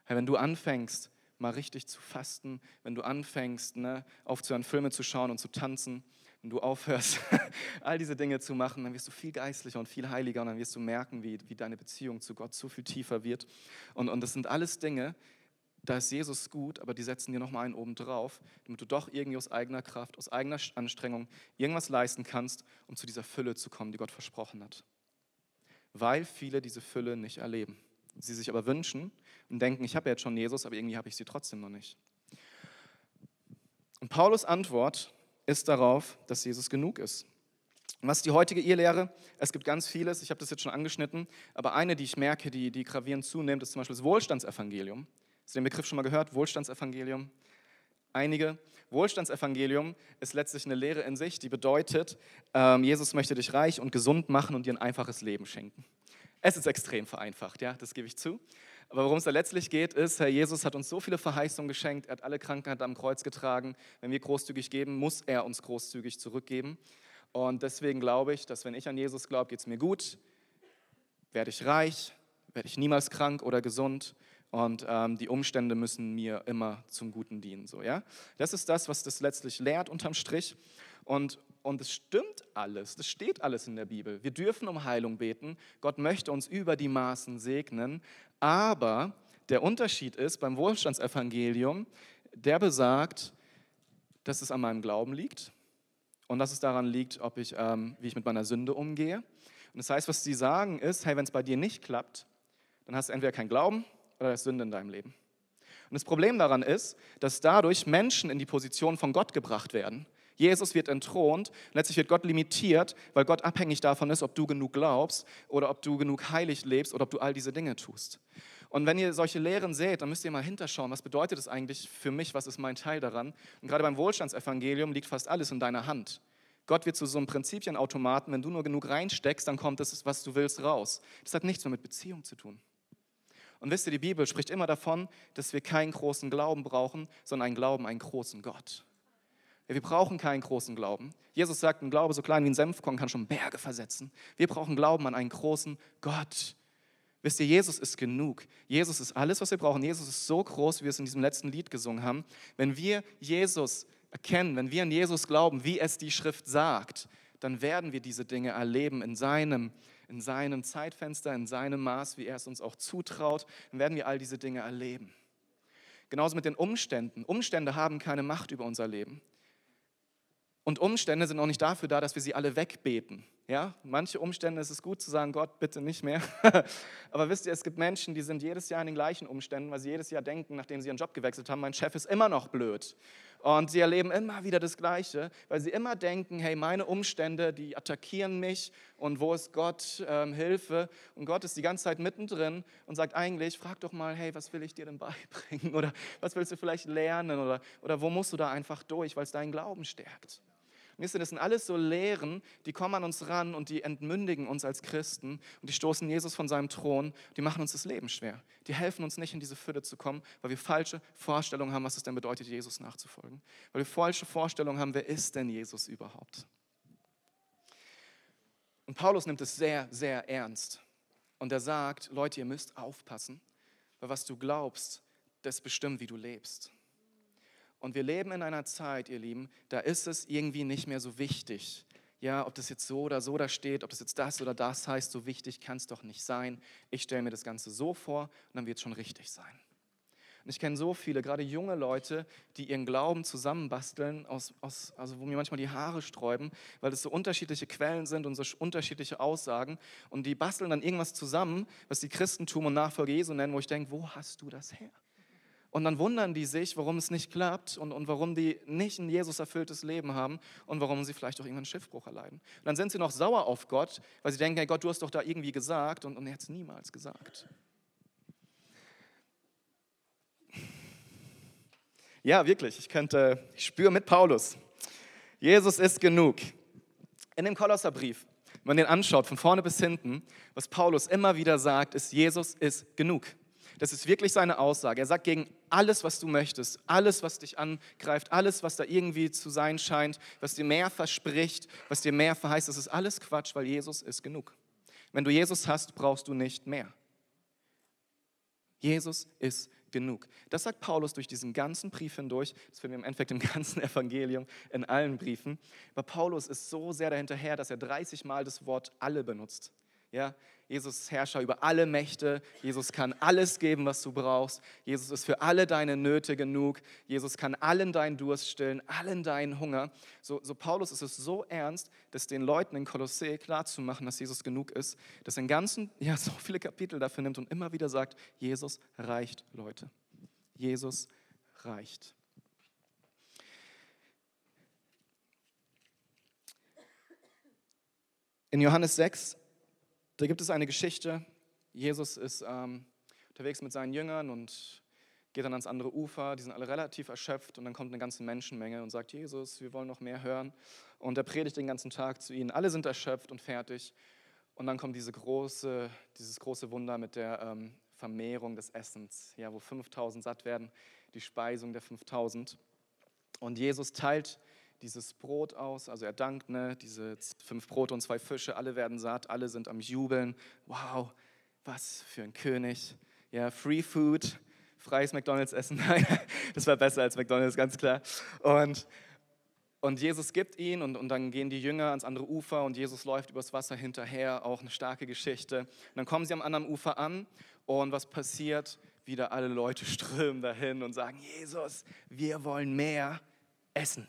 Wenn du anfängst, mal richtig zu fasten, wenn du anfängst, ne, aufzuhören, Filme zu schauen und zu tanzen, wenn du aufhörst, all diese Dinge zu machen, dann wirst du viel geistlicher und viel heiliger und dann wirst du merken, wie, wie deine Beziehung zu Gott so viel tiefer wird. Und, und das sind alles Dinge, da ist Jesus gut, aber die setzen dir nochmal einen oben drauf, damit du doch irgendwie aus eigener Kraft, aus eigener Anstrengung irgendwas leisten kannst, um zu dieser Fülle zu kommen, die Gott versprochen hat. Weil viele diese Fülle nicht erleben. Sie sich aber wünschen und denken, ich habe ja jetzt schon Jesus, aber irgendwie habe ich sie trotzdem noch nicht. Und Paulus Antwort ist darauf, dass Jesus genug ist. Was ist die heutige Irrlehre? Es gibt ganz vieles, ich habe das jetzt schon angeschnitten, aber eine, die ich merke, die, die gravierend zunimmt, ist zum Beispiel das Wohlstandsevangelium. Hast du den Begriff schon mal gehört? Wohlstandsevangelium? Einige. Wohlstandsevangelium ist letztlich eine Lehre in sich, die bedeutet, ähm, Jesus möchte dich reich und gesund machen und dir ein einfaches Leben schenken. Es ist extrem vereinfacht, ja, das gebe ich zu. Aber worum es da letztlich geht, ist, Herr Jesus hat uns so viele Verheißungen geschenkt, er hat alle Krankheit am Kreuz getragen. Wenn wir großzügig geben, muss er uns großzügig zurückgeben. Und deswegen glaube ich, dass wenn ich an Jesus glaube, geht es mir gut, werde ich reich, werde ich niemals krank oder gesund und ähm, die Umstände müssen mir immer zum Guten dienen. So, ja? Das ist das, was das letztlich lehrt unterm Strich. Und, und es stimmt alles, das steht alles in der Bibel. Wir dürfen um Heilung beten, Gott möchte uns über die Maßen segnen, aber der Unterschied ist beim Wohlstandsevangelium, der besagt, dass es an meinem Glauben liegt und dass es daran liegt, ob ich, ähm, wie ich mit meiner Sünde umgehe. Und das heißt, was sie sagen ist, hey, wenn es bei dir nicht klappt, dann hast du entweder keinen Glauben oder das Sünde in deinem Leben. Und das Problem daran ist, dass dadurch Menschen in die Position von Gott gebracht werden. Jesus wird entthront, letztlich wird Gott limitiert, weil Gott abhängig davon ist, ob du genug glaubst oder ob du genug heilig lebst oder ob du all diese Dinge tust. Und wenn ihr solche Lehren seht, dann müsst ihr mal hinterschauen, was bedeutet das eigentlich für mich, was ist mein Teil daran. Und gerade beim Wohlstandsevangelium liegt fast alles in deiner Hand. Gott wird zu so einem Prinzipienautomaten, wenn du nur genug reinsteckst, dann kommt das, was du willst, raus. Das hat nichts mehr mit Beziehung zu tun. Und wisst ihr, die Bibel spricht immer davon, dass wir keinen großen Glauben brauchen, sondern einen Glauben, einen großen Gott. Wir brauchen keinen großen Glauben. Jesus sagt, ein Glaube so klein wie ein Senfkorn kann schon Berge versetzen. Wir brauchen Glauben an einen großen Gott. Wisst ihr, Jesus ist genug. Jesus ist alles, was wir brauchen. Jesus ist so groß, wie wir es in diesem letzten Lied gesungen haben. Wenn wir Jesus erkennen, wenn wir an Jesus glauben, wie es die Schrift sagt, dann werden wir diese Dinge erleben in seinem, in seinem Zeitfenster, in seinem Maß, wie er es uns auch zutraut. Dann werden wir all diese Dinge erleben. Genauso mit den Umständen. Umstände haben keine Macht über unser Leben. Und Umstände sind auch nicht dafür da, dass wir sie alle wegbeten. Ja, manche Umstände ist es gut zu sagen, Gott, bitte nicht mehr. Aber wisst ihr, es gibt Menschen, die sind jedes Jahr in den gleichen Umständen, weil sie jedes Jahr denken, nachdem sie ihren Job gewechselt haben, mein Chef ist immer noch blöd. Und sie erleben immer wieder das Gleiche, weil sie immer denken, hey, meine Umstände, die attackieren mich und wo ist Gott, ähm, Hilfe? Und Gott ist die ganze Zeit mittendrin und sagt eigentlich, frag doch mal, hey, was will ich dir denn beibringen? Oder was willst du vielleicht lernen? Oder, oder wo musst du da einfach durch, weil es deinen Glauben stärkt? Wisst ihr, das sind alles so Lehren, die kommen an uns ran und die entmündigen uns als Christen und die stoßen Jesus von seinem Thron, die machen uns das Leben schwer. Die helfen uns nicht in diese Fülle zu kommen, weil wir falsche Vorstellungen haben, was es denn bedeutet, Jesus nachzufolgen. Weil wir falsche Vorstellungen haben, wer ist denn Jesus überhaupt? Und Paulus nimmt es sehr, sehr ernst. Und er sagt, Leute, ihr müsst aufpassen, weil was du glaubst, das bestimmt, wie du lebst. Und wir leben in einer Zeit, ihr Lieben, da ist es irgendwie nicht mehr so wichtig. Ja, ob das jetzt so oder so da steht, ob das jetzt das oder das heißt, so wichtig kann es doch nicht sein. Ich stelle mir das Ganze so vor und dann wird es schon richtig sein. Und ich kenne so viele, gerade junge Leute, die ihren Glauben zusammenbasteln, aus, aus, also wo mir manchmal die Haare sträuben, weil es so unterschiedliche Quellen sind und so unterschiedliche Aussagen. Und die basteln dann irgendwas zusammen, was die Christentum und Nachfolge Jesu nennen, wo ich denke, wo hast du das her? Und dann wundern die sich, warum es nicht klappt und, und warum die nicht ein Jesus erfülltes Leben haben und warum sie vielleicht auch irgendwann einen Schiffbruch erleiden. Und dann sind sie noch sauer auf Gott, weil sie denken, hey Gott, du hast doch da irgendwie gesagt und, und er hat es niemals gesagt. Ja, wirklich, ich könnte, ich spüre mit Paulus, Jesus ist genug. In dem Kolosserbrief, wenn man den anschaut, von vorne bis hinten, was Paulus immer wieder sagt, ist, Jesus ist genug. Das ist wirklich seine Aussage. Er sagt gegen alles, was du möchtest, alles, was dich angreift, alles, was da irgendwie zu sein scheint, was dir mehr verspricht, was dir mehr verheißt, das ist alles Quatsch, weil Jesus ist genug. Wenn du Jesus hast, brauchst du nicht mehr. Jesus ist genug. Das sagt Paulus durch diesen ganzen Brief hindurch. Das finden wir im Endeffekt im ganzen Evangelium, in allen Briefen. Aber Paulus ist so sehr dahinterher, dass er 30 Mal das Wort alle benutzt. Ja, Jesus ist Herrscher über alle Mächte. Jesus kann alles geben, was du brauchst. Jesus ist für alle deine Nöte genug. Jesus kann allen deinen Durst stillen, allen deinen Hunger. So, so Paulus ist es so ernst, dass den Leuten in Kolossä klarzumachen, dass Jesus genug ist, dass er ganzen, ja, so viele Kapitel dafür nimmt und immer wieder sagt, Jesus reicht, Leute. Jesus reicht. In Johannes 6 da gibt es eine Geschichte. Jesus ist ähm, unterwegs mit seinen Jüngern und geht dann ans andere Ufer. Die sind alle relativ erschöpft und dann kommt eine ganze Menschenmenge und sagt: Jesus, wir wollen noch mehr hören. Und er predigt den ganzen Tag zu ihnen. Alle sind erschöpft und fertig. Und dann kommt diese große, dieses große Wunder mit der ähm, Vermehrung des Essens, ja, wo 5000 satt werden, die Speisung der 5000. Und Jesus teilt dieses Brot aus, also er dankt, ne, diese fünf Brote und zwei Fische, alle werden satt, alle sind am Jubeln. Wow, was für ein König. Ja, Free Food, freies McDonalds essen. das war besser als McDonalds, ganz klar. Und, und Jesus gibt ihn und, und dann gehen die Jünger ans andere Ufer und Jesus läuft übers Wasser hinterher, auch eine starke Geschichte. Und dann kommen sie am anderen Ufer an und was passiert? Wieder alle Leute strömen dahin und sagen, Jesus, wir wollen mehr essen.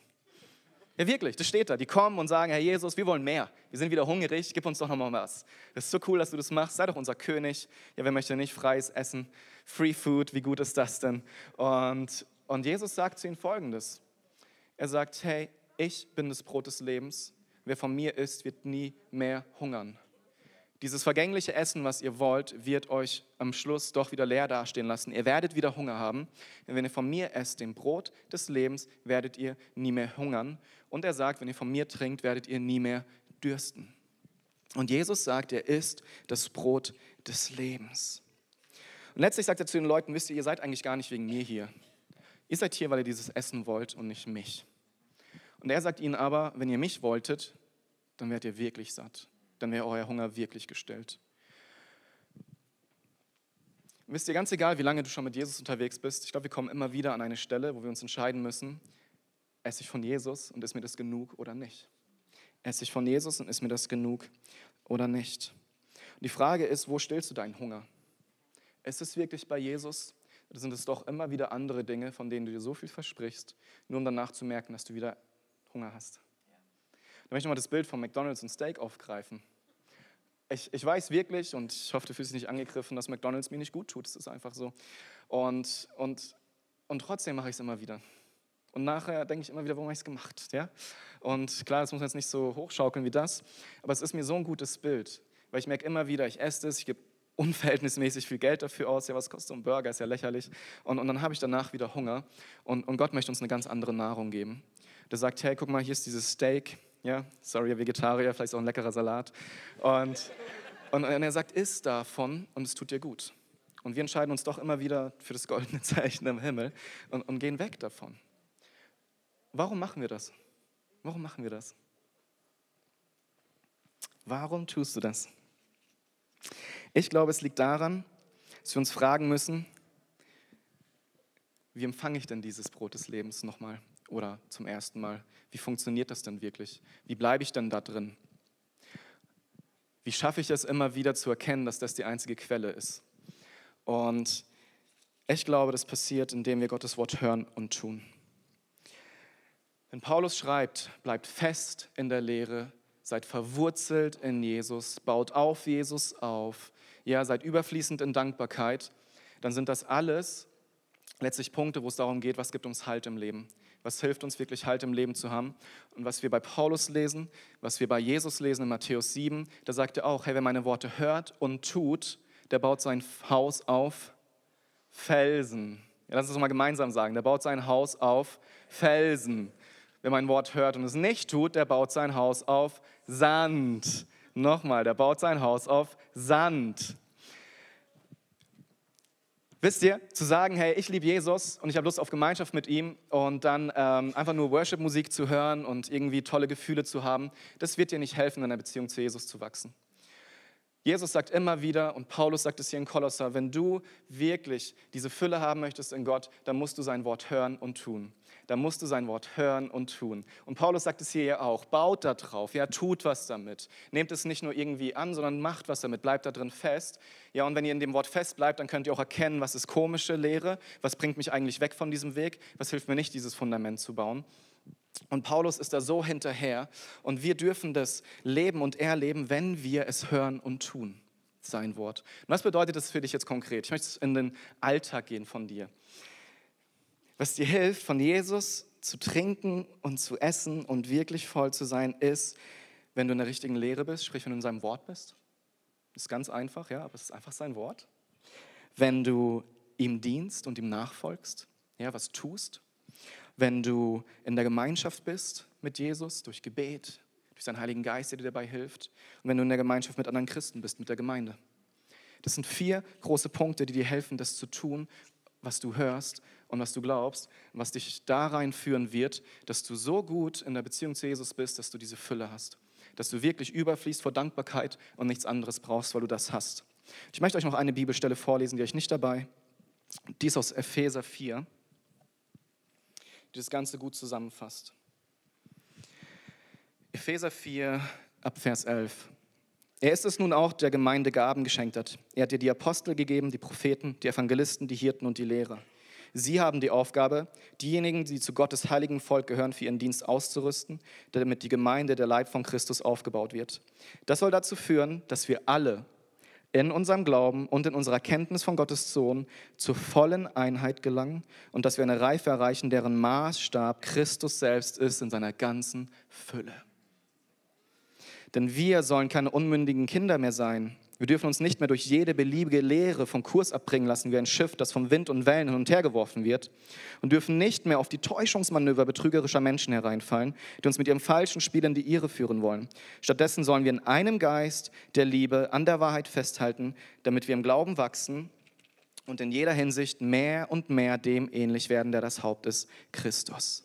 Ja, wirklich, das steht da. Die kommen und sagen, Herr Jesus, wir wollen mehr. Wir sind wieder hungrig, gib uns doch nochmal was. Das ist so cool, dass du das machst. Sei doch unser König. Ja, wer möchte nicht freies Essen? Free Food, wie gut ist das denn? Und, und Jesus sagt zu ihnen folgendes. Er sagt, hey, ich bin das Brot des Lebens. Wer von mir isst, wird nie mehr hungern. Dieses vergängliche Essen, was ihr wollt, wird euch am Schluss doch wieder leer dastehen lassen. Ihr werdet wieder Hunger haben. Und wenn ihr von mir esst, dem Brot des Lebens, werdet ihr nie mehr hungern. Und er sagt, wenn ihr von mir trinkt, werdet ihr nie mehr dürsten. Und Jesus sagt, er ist das Brot des Lebens. Und letztlich sagt er zu den Leuten, wisst ihr, ihr seid eigentlich gar nicht wegen mir hier. Ihr seid hier, weil ihr dieses Essen wollt und nicht mich. Und er sagt ihnen aber, wenn ihr mich wolltet, dann werdet ihr wirklich satt dann wäre euer Hunger wirklich gestillt. Wisst ihr, ganz egal, wie lange du schon mit Jesus unterwegs bist, ich glaube, wir kommen immer wieder an eine Stelle, wo wir uns entscheiden müssen, esse ich von Jesus und ist mir das genug oder nicht? Esse ich von Jesus und ist mir das genug oder nicht? Und die Frage ist, wo stillst du deinen Hunger? Ist es wirklich bei Jesus oder sind es doch immer wieder andere Dinge, von denen du dir so viel versprichst, nur um danach zu merken, dass du wieder Hunger hast? Da möchte ich mal das Bild von McDonald's und Steak aufgreifen ich, ich weiß wirklich, und ich hoffe, du fühlst dich nicht angegriffen, dass McDonald's mir nicht gut tut. Das ist einfach so. Und, und, und trotzdem mache ich es immer wieder. Und nachher denke ich immer wieder, warum habe ich es gemacht? Ja? Und klar, das muss man jetzt nicht so hochschaukeln wie das, aber es ist mir so ein gutes Bild, weil ich merke immer wieder, ich esse es, ich gebe unverhältnismäßig viel Geld dafür aus. Ja, was kostet so ein Burger? Ist ja lächerlich. Und, und dann habe ich danach wieder Hunger. Und, und Gott möchte uns eine ganz andere Nahrung geben. Der sagt, hey, guck mal, hier ist dieses Steak. Ja, sorry, Vegetarier, vielleicht auch ein leckerer Salat. Und, und, er sagt, isst davon und es tut dir gut. Und wir entscheiden uns doch immer wieder für das goldene Zeichen im Himmel und, und gehen weg davon. Warum machen wir das? Warum machen wir das? Warum tust du das? Ich glaube, es liegt daran, dass wir uns fragen müssen, wie empfange ich denn dieses Brot des Lebens nochmal oder zum ersten Mal? Wie funktioniert das denn wirklich? Wie bleibe ich denn da drin? Wie schaffe ich es immer wieder zu erkennen, dass das die einzige Quelle ist? Und ich glaube, das passiert, indem wir Gottes Wort hören und tun. Wenn Paulus schreibt, bleibt fest in der Lehre, seid verwurzelt in Jesus, baut auf Jesus auf, ja, seid überfließend in Dankbarkeit, dann sind das alles letztlich Punkte, wo es darum geht, was gibt uns Halt im Leben was hilft uns wirklich Halt im Leben zu haben. Und was wir bei Paulus lesen, was wir bei Jesus lesen in Matthäus 7, da sagt er auch, hey, wer meine Worte hört und tut, der baut sein Haus auf Felsen. Ja, lass uns mal gemeinsam sagen, der baut sein Haus auf Felsen. Wer mein Wort hört und es nicht tut, der baut sein Haus auf Sand. Nochmal, der baut sein Haus auf Sand. Wisst ihr, zu sagen, hey, ich liebe Jesus und ich habe Lust auf Gemeinschaft mit ihm und dann ähm, einfach nur Worship-Musik zu hören und irgendwie tolle Gefühle zu haben, das wird dir nicht helfen, in einer Beziehung zu Jesus zu wachsen. Jesus sagt immer wieder, und Paulus sagt es hier in Kolosser, wenn du wirklich diese Fülle haben möchtest in Gott, dann musst du sein Wort hören und tun. Dann musst du sein Wort hören und tun. Und Paulus sagt es hier ja auch, baut da drauf, ja, tut was damit. Nehmt es nicht nur irgendwie an, sondern macht was damit, bleibt da drin fest. Ja, und wenn ihr in dem Wort fest bleibt, dann könnt ihr auch erkennen, was ist komische Lehre, was bringt mich eigentlich weg von diesem Weg, was hilft mir nicht, dieses Fundament zu bauen. Und Paulus ist da so hinterher und wir dürfen das leben und erleben, wenn wir es hören und tun, sein Wort. Und was bedeutet das für dich jetzt konkret? Ich möchte in den Alltag gehen von dir. Was dir hilft, von Jesus zu trinken und zu essen und wirklich voll zu sein, ist, wenn du in der richtigen Lehre bist, sprich, wenn du in seinem Wort bist. Ist ganz einfach, ja, aber es ist einfach sein Wort. Wenn du ihm dienst und ihm nachfolgst, ja, was tust, wenn du in der Gemeinschaft bist mit Jesus, durch Gebet, durch seinen Heiligen Geist, der dir dabei hilft, und wenn du in der Gemeinschaft mit anderen Christen bist, mit der Gemeinde. Das sind vier große Punkte, die dir helfen, das zu tun, was du hörst und was du glaubst, was dich da reinführen wird, dass du so gut in der Beziehung zu Jesus bist, dass du diese Fülle hast. Dass du wirklich überfließt vor Dankbarkeit und nichts anderes brauchst, weil du das hast. Ich möchte euch noch eine Bibelstelle vorlesen, die euch nicht dabei. Die ist aus Epheser 4 die das Ganze gut zusammenfasst. Epheser 4 ab Vers 11. Er ist es nun auch, der Gemeinde Gaben geschenkt hat. Er hat dir die Apostel gegeben, die Propheten, die Evangelisten, die Hirten und die Lehrer. Sie haben die Aufgabe, diejenigen, die zu Gottes heiligen Volk gehören, für ihren Dienst auszurüsten, damit die Gemeinde, der Leib von Christus, aufgebaut wird. Das soll dazu führen, dass wir alle in unserem Glauben und in unserer Kenntnis von Gottes Sohn zur vollen Einheit gelangen und dass wir eine Reife erreichen, deren Maßstab Christus selbst ist in seiner ganzen Fülle. Denn wir sollen keine unmündigen Kinder mehr sein, wir dürfen uns nicht mehr durch jede beliebige Lehre vom Kurs abbringen lassen, wie ein Schiff, das vom Wind und Wellen hin und her geworfen wird, und dürfen nicht mehr auf die Täuschungsmanöver betrügerischer Menschen hereinfallen, die uns mit ihrem falschen Spiel in die Irre führen wollen. Stattdessen sollen wir in einem Geist der Liebe an der Wahrheit festhalten, damit wir im Glauben wachsen und in jeder Hinsicht mehr und mehr dem ähnlich werden, der das Haupt ist, Christus.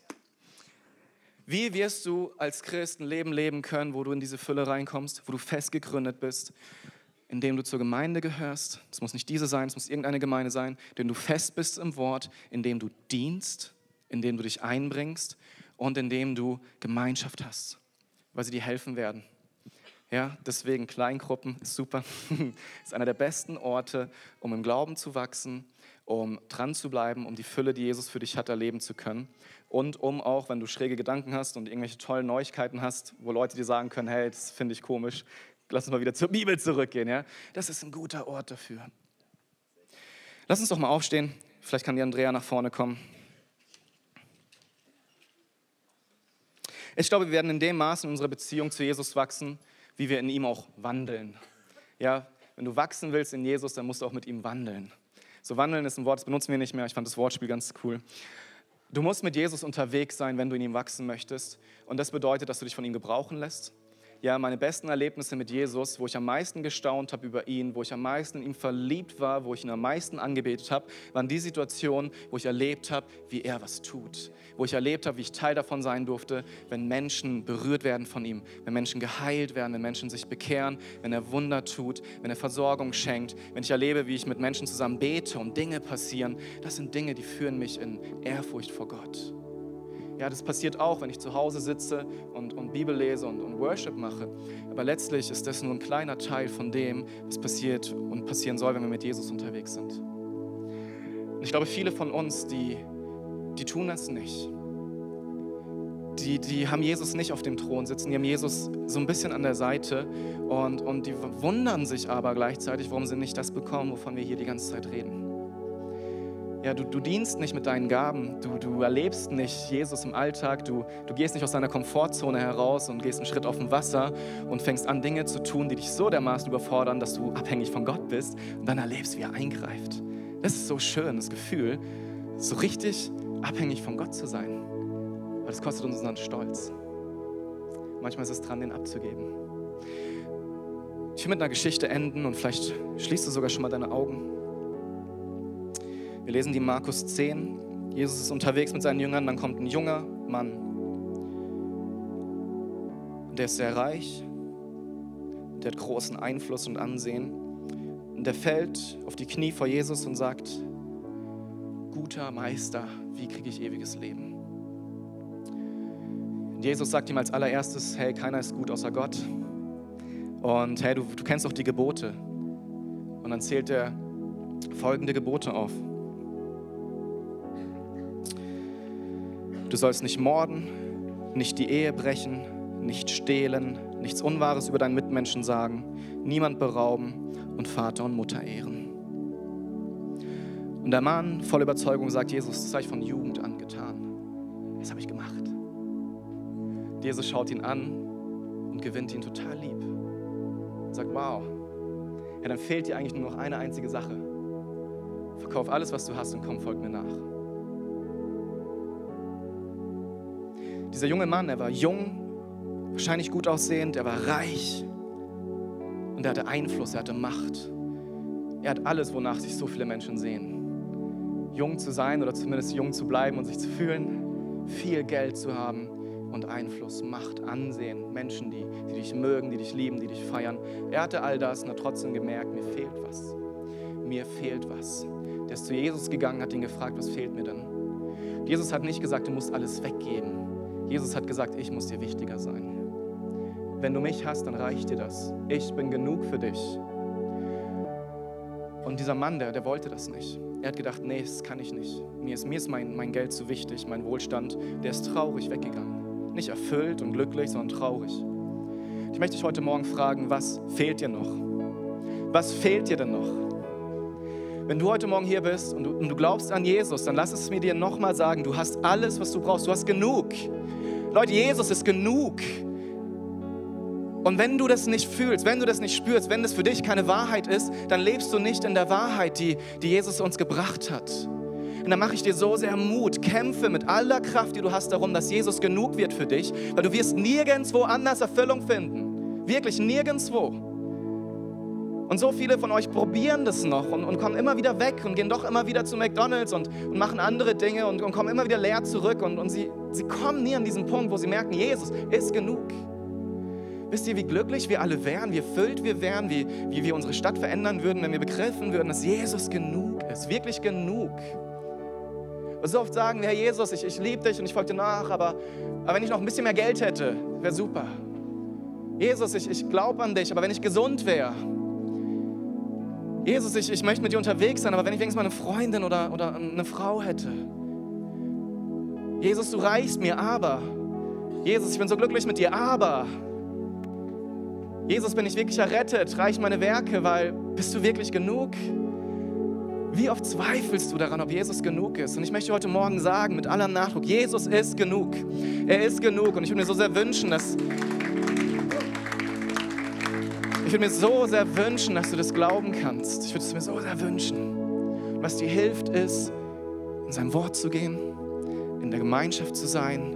Wie wirst du als Christ ein Leben leben können, wo du in diese Fülle reinkommst, wo du festgegründet bist, indem du zur Gemeinde gehörst. Es muss nicht diese sein, es muss irgendeine Gemeinde sein, denn du fest bist im Wort, indem du dienst, indem du dich einbringst und indem du Gemeinschaft hast, weil sie dir helfen werden. Ja, deswegen Kleingruppen ist super. ist einer der besten Orte, um im Glauben zu wachsen, um dran zu bleiben, um die Fülle, die Jesus für dich hat, erleben zu können. Und um auch, wenn du schräge Gedanken hast und irgendwelche tollen Neuigkeiten hast, wo Leute dir sagen können, hey, das finde ich komisch, lass uns mal wieder zur Bibel zurückgehen. Ja? Das ist ein guter Ort dafür. Lass uns doch mal aufstehen. Vielleicht kann die Andrea nach vorne kommen. Ich glaube, wir werden in dem Maß in unserer Beziehung zu Jesus wachsen, wie wir in ihm auch wandeln. Ja, wenn du wachsen willst in Jesus, dann musst du auch mit ihm wandeln. So wandeln ist ein Wort, das benutzen wir nicht mehr. Ich fand das Wortspiel ganz cool. Du musst mit Jesus unterwegs sein, wenn du in ihm wachsen möchtest. Und das bedeutet, dass du dich von ihm gebrauchen lässt, ja, meine besten Erlebnisse mit Jesus, wo ich am meisten gestaunt habe über ihn, wo ich am meisten in ihn verliebt war, wo ich ihn am meisten angebetet habe, waren die Situationen, wo ich erlebt habe, wie er was tut. Wo ich erlebt habe, wie ich Teil davon sein durfte, wenn Menschen berührt werden von ihm, wenn Menschen geheilt werden, wenn Menschen sich bekehren, wenn er Wunder tut, wenn er Versorgung schenkt, wenn ich erlebe, wie ich mit Menschen zusammen bete und Dinge passieren. Das sind Dinge, die führen mich in Ehrfurcht vor Gott. Ja, das passiert auch, wenn ich zu Hause sitze und, und Bibel lese und, und Worship mache. Aber letztlich ist das nur ein kleiner Teil von dem, was passiert und passieren soll, wenn wir mit Jesus unterwegs sind. Und ich glaube, viele von uns, die, die tun das nicht. Die, die haben Jesus nicht auf dem Thron sitzen, die haben Jesus so ein bisschen an der Seite und, und die wundern sich aber gleichzeitig, warum sie nicht das bekommen, wovon wir hier die ganze Zeit reden. Ja, du, du dienst nicht mit deinen Gaben, du, du erlebst nicht Jesus im Alltag, du, du gehst nicht aus deiner Komfortzone heraus und gehst einen Schritt auf dem Wasser und fängst an, Dinge zu tun, die dich so dermaßen überfordern, dass du abhängig von Gott bist und dann erlebst, wie er eingreift. Das ist so schön, das Gefühl, so richtig abhängig von Gott zu sein. Weil das kostet uns unseren Stolz. Manchmal ist es dran, den abzugeben. Ich will mit einer Geschichte enden und vielleicht schließt du sogar schon mal deine Augen. Wir lesen die Markus 10. Jesus ist unterwegs mit seinen Jüngern, dann kommt ein junger Mann. Der ist sehr reich, der hat großen Einfluss und Ansehen. Und der fällt auf die Knie vor Jesus und sagt, guter Meister, wie kriege ich ewiges Leben? Und Jesus sagt ihm als allererstes, hey, keiner ist gut außer Gott. Und hey, du, du kennst doch die Gebote. Und dann zählt er folgende Gebote auf. Du sollst nicht morden, nicht die Ehe brechen, nicht stehlen, nichts Unwahres über deinen Mitmenschen sagen, niemand berauben und Vater und Mutter ehren. Und der Mann voll Überzeugung sagt, Jesus, das habe ich von Jugend an getan. Das habe ich gemacht. Jesus schaut ihn an und gewinnt ihn total lieb. Und sagt, wow, ja, dann fehlt dir eigentlich nur noch eine einzige Sache. Verkauf alles, was du hast und komm, folg mir nach. Dieser junge Mann, er war jung, wahrscheinlich gut aussehend, er war reich und er hatte Einfluss, er hatte Macht. Er hat alles, wonach sich so viele Menschen sehen. Jung zu sein oder zumindest jung zu bleiben und sich zu fühlen, viel Geld zu haben und Einfluss, Macht, Ansehen, Menschen, die, die dich mögen, die dich lieben, die dich feiern. Er hatte all das und hat trotzdem gemerkt, mir fehlt was. Mir fehlt was. Der ist zu Jesus gegangen, hat ihn gefragt, was fehlt mir denn? Jesus hat nicht gesagt, du musst alles weggeben. Jesus hat gesagt, ich muss dir wichtiger sein. Wenn du mich hast, dann reicht dir das. Ich bin genug für dich. Und dieser Mann, der, der wollte das nicht. Er hat gedacht, nee, das kann ich nicht. Mir ist, mir ist mein, mein Geld zu wichtig, mein Wohlstand. Der ist traurig weggegangen. Nicht erfüllt und glücklich, sondern traurig. Ich möchte dich heute Morgen fragen, was fehlt dir noch? Was fehlt dir denn noch? Wenn du heute Morgen hier bist und du, und du glaubst an Jesus, dann lass es mir dir nochmal sagen, du hast alles, was du brauchst. Du hast genug. Leute, Jesus ist genug. Und wenn du das nicht fühlst, wenn du das nicht spürst, wenn das für dich keine Wahrheit ist, dann lebst du nicht in der Wahrheit, die, die Jesus uns gebracht hat. Und dann mache ich dir so sehr Mut. Kämpfe mit aller Kraft, die du hast, darum, dass Jesus genug wird für dich, weil du wirst nirgendwo anders Erfüllung finden. Wirklich nirgendwo. Und so viele von euch probieren das noch und, und kommen immer wieder weg und gehen doch immer wieder zu McDonalds und, und machen andere Dinge und, und, kommen immer wieder leer zurück. Und, und sie, sie kommen nie an diesen Punkt, wo sie merken, Jesus ist genug. Wisst ihr, wie glücklich wir alle wären, wie erfüllt wir wären, wie, wie wir unsere Stadt verändern würden, wenn wir begriffen würden, dass Jesus genug ist, wirklich genug. Und so oft sagen wir, Herr Jesus, ich, ich liebe dich und ich folge dir nach, aber, aber wenn ich noch ein bisschen mehr Geld hätte, wäre super. Jesus, ich, ich glaube an dich, aber wenn ich gesund wäre. Jesus, ich, ich möchte mit dir unterwegs sein, aber wenn ich wenigstens mal eine Freundin oder, oder eine Frau hätte. Jesus, du reichst mir, aber. Jesus, ich bin so glücklich mit dir, aber. Jesus, bin ich wirklich errettet? Reich meine Werke, weil bist du wirklich genug? Wie oft zweifelst du daran, ob Jesus genug ist? Und ich möchte heute Morgen sagen, mit allem Nachdruck, Jesus ist genug. Er ist genug. Und ich würde mir so sehr wünschen, dass. Ich würde mir so sehr wünschen, dass du das glauben kannst. Ich würde es mir so sehr wünschen. Was dir hilft, ist, in sein Wort zu gehen, in der Gemeinschaft zu sein,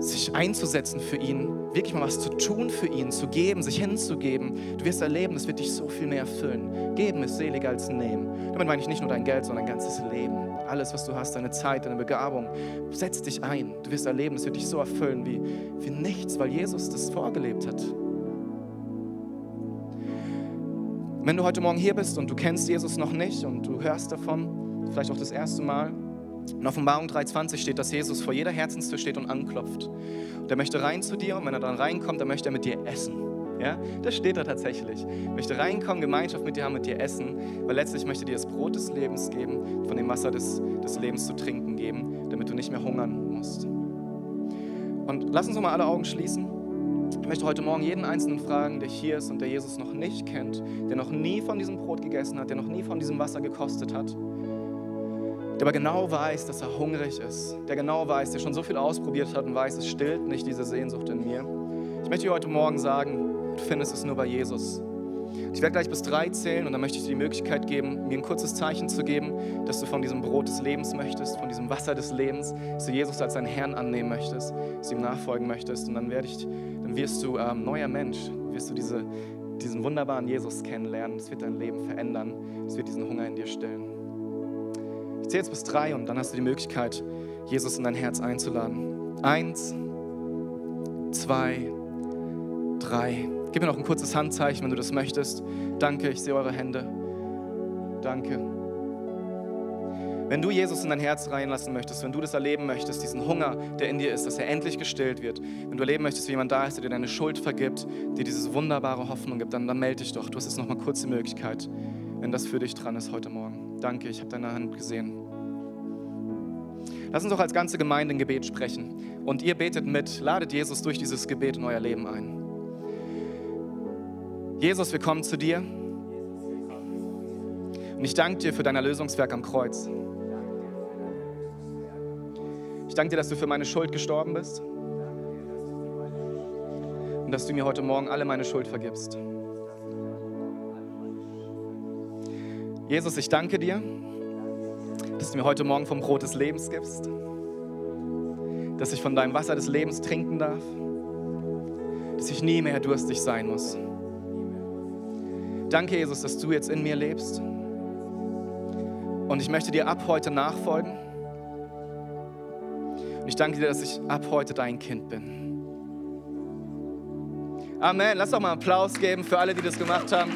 sich einzusetzen für ihn, wirklich mal was zu tun für ihn, zu geben, sich hinzugeben. Du wirst erleben, das wird dich so viel mehr erfüllen. Geben ist seliger als nehmen. Damit meine ich nicht nur dein Geld, sondern dein ganzes Leben. Alles, was du hast, deine Zeit, deine Begabung. Setz dich ein. Du wirst erleben, es wird dich so erfüllen wie, wie nichts, weil Jesus das vorgelebt hat. Wenn du heute Morgen hier bist und du kennst Jesus noch nicht und du hörst davon, vielleicht auch das erste Mal, in Offenbarung 3,20 steht, dass Jesus vor jeder Herzenstür steht und anklopft. Und er möchte rein zu dir und wenn er dann reinkommt, dann möchte er mit dir essen. Ja, das steht da tatsächlich. Er möchte reinkommen, Gemeinschaft mit dir haben, mit dir essen, weil letztlich möchte dir das Brot des Lebens geben, von dem Wasser des, des Lebens zu trinken geben, damit du nicht mehr hungern musst. Und lass uns mal alle Augen schließen. Ich möchte heute Morgen jeden Einzelnen fragen, der hier ist und der Jesus noch nicht kennt, der noch nie von diesem Brot gegessen hat, der noch nie von diesem Wasser gekostet hat der aber genau weiß, dass er hungrig ist, der genau weiß, der schon so viel ausprobiert hat und weiß, es stillt nicht diese Sehnsucht in mir. Ich möchte dir heute Morgen sagen, du findest es nur bei Jesus. Ich werde gleich bis drei zählen und dann möchte ich dir die Möglichkeit geben, mir ein kurzes Zeichen zu geben, dass du von diesem Brot des Lebens möchtest, von diesem Wasser des Lebens, dass du Jesus als deinen Herrn annehmen möchtest, dass du ihm nachfolgen möchtest und dann, werde ich, wirst du ähm, neuer Mensch, wirst du diese, diesen wunderbaren Jesus kennenlernen. Es wird dein Leben verändern, es wird diesen Hunger in dir stillen. Ich zähle jetzt bis drei und dann hast du die Möglichkeit, Jesus in dein Herz einzuladen. Eins, zwei, drei. Gib mir noch ein kurzes Handzeichen, wenn du das möchtest. Danke, ich sehe eure Hände. Danke. Wenn du Jesus in dein Herz reinlassen möchtest, wenn du das erleben möchtest, diesen Hunger, der in dir ist, dass er endlich gestillt wird, wenn du erleben möchtest, wie jemand da ist, der dir deine Schuld vergibt, dir diese wunderbare Hoffnung gibt, dann, dann melde dich doch. Du hast jetzt noch mal kurz die Möglichkeit, wenn das für dich dran ist heute Morgen. Danke, ich habe deine Hand gesehen. Lass uns doch als ganze Gemeinde ein Gebet sprechen. Und ihr betet mit, ladet Jesus durch dieses Gebet in euer Leben ein. Jesus, wir kommen zu dir. Und ich danke dir für dein Erlösungswerk am Kreuz. Ich danke dir, dass du für meine Schuld gestorben bist. Und dass du mir heute Morgen alle meine Schuld vergibst. Jesus, ich danke dir, dass du mir heute Morgen vom Brot des Lebens gibst, dass ich von deinem Wasser des Lebens trinken darf, dass ich nie mehr durstig sein muss. Danke, Jesus, dass du jetzt in mir lebst. Und ich möchte dir ab heute nachfolgen. Und ich danke dir, dass ich ab heute dein Kind bin. Amen. Lass doch mal einen Applaus geben für alle, die das gemacht haben.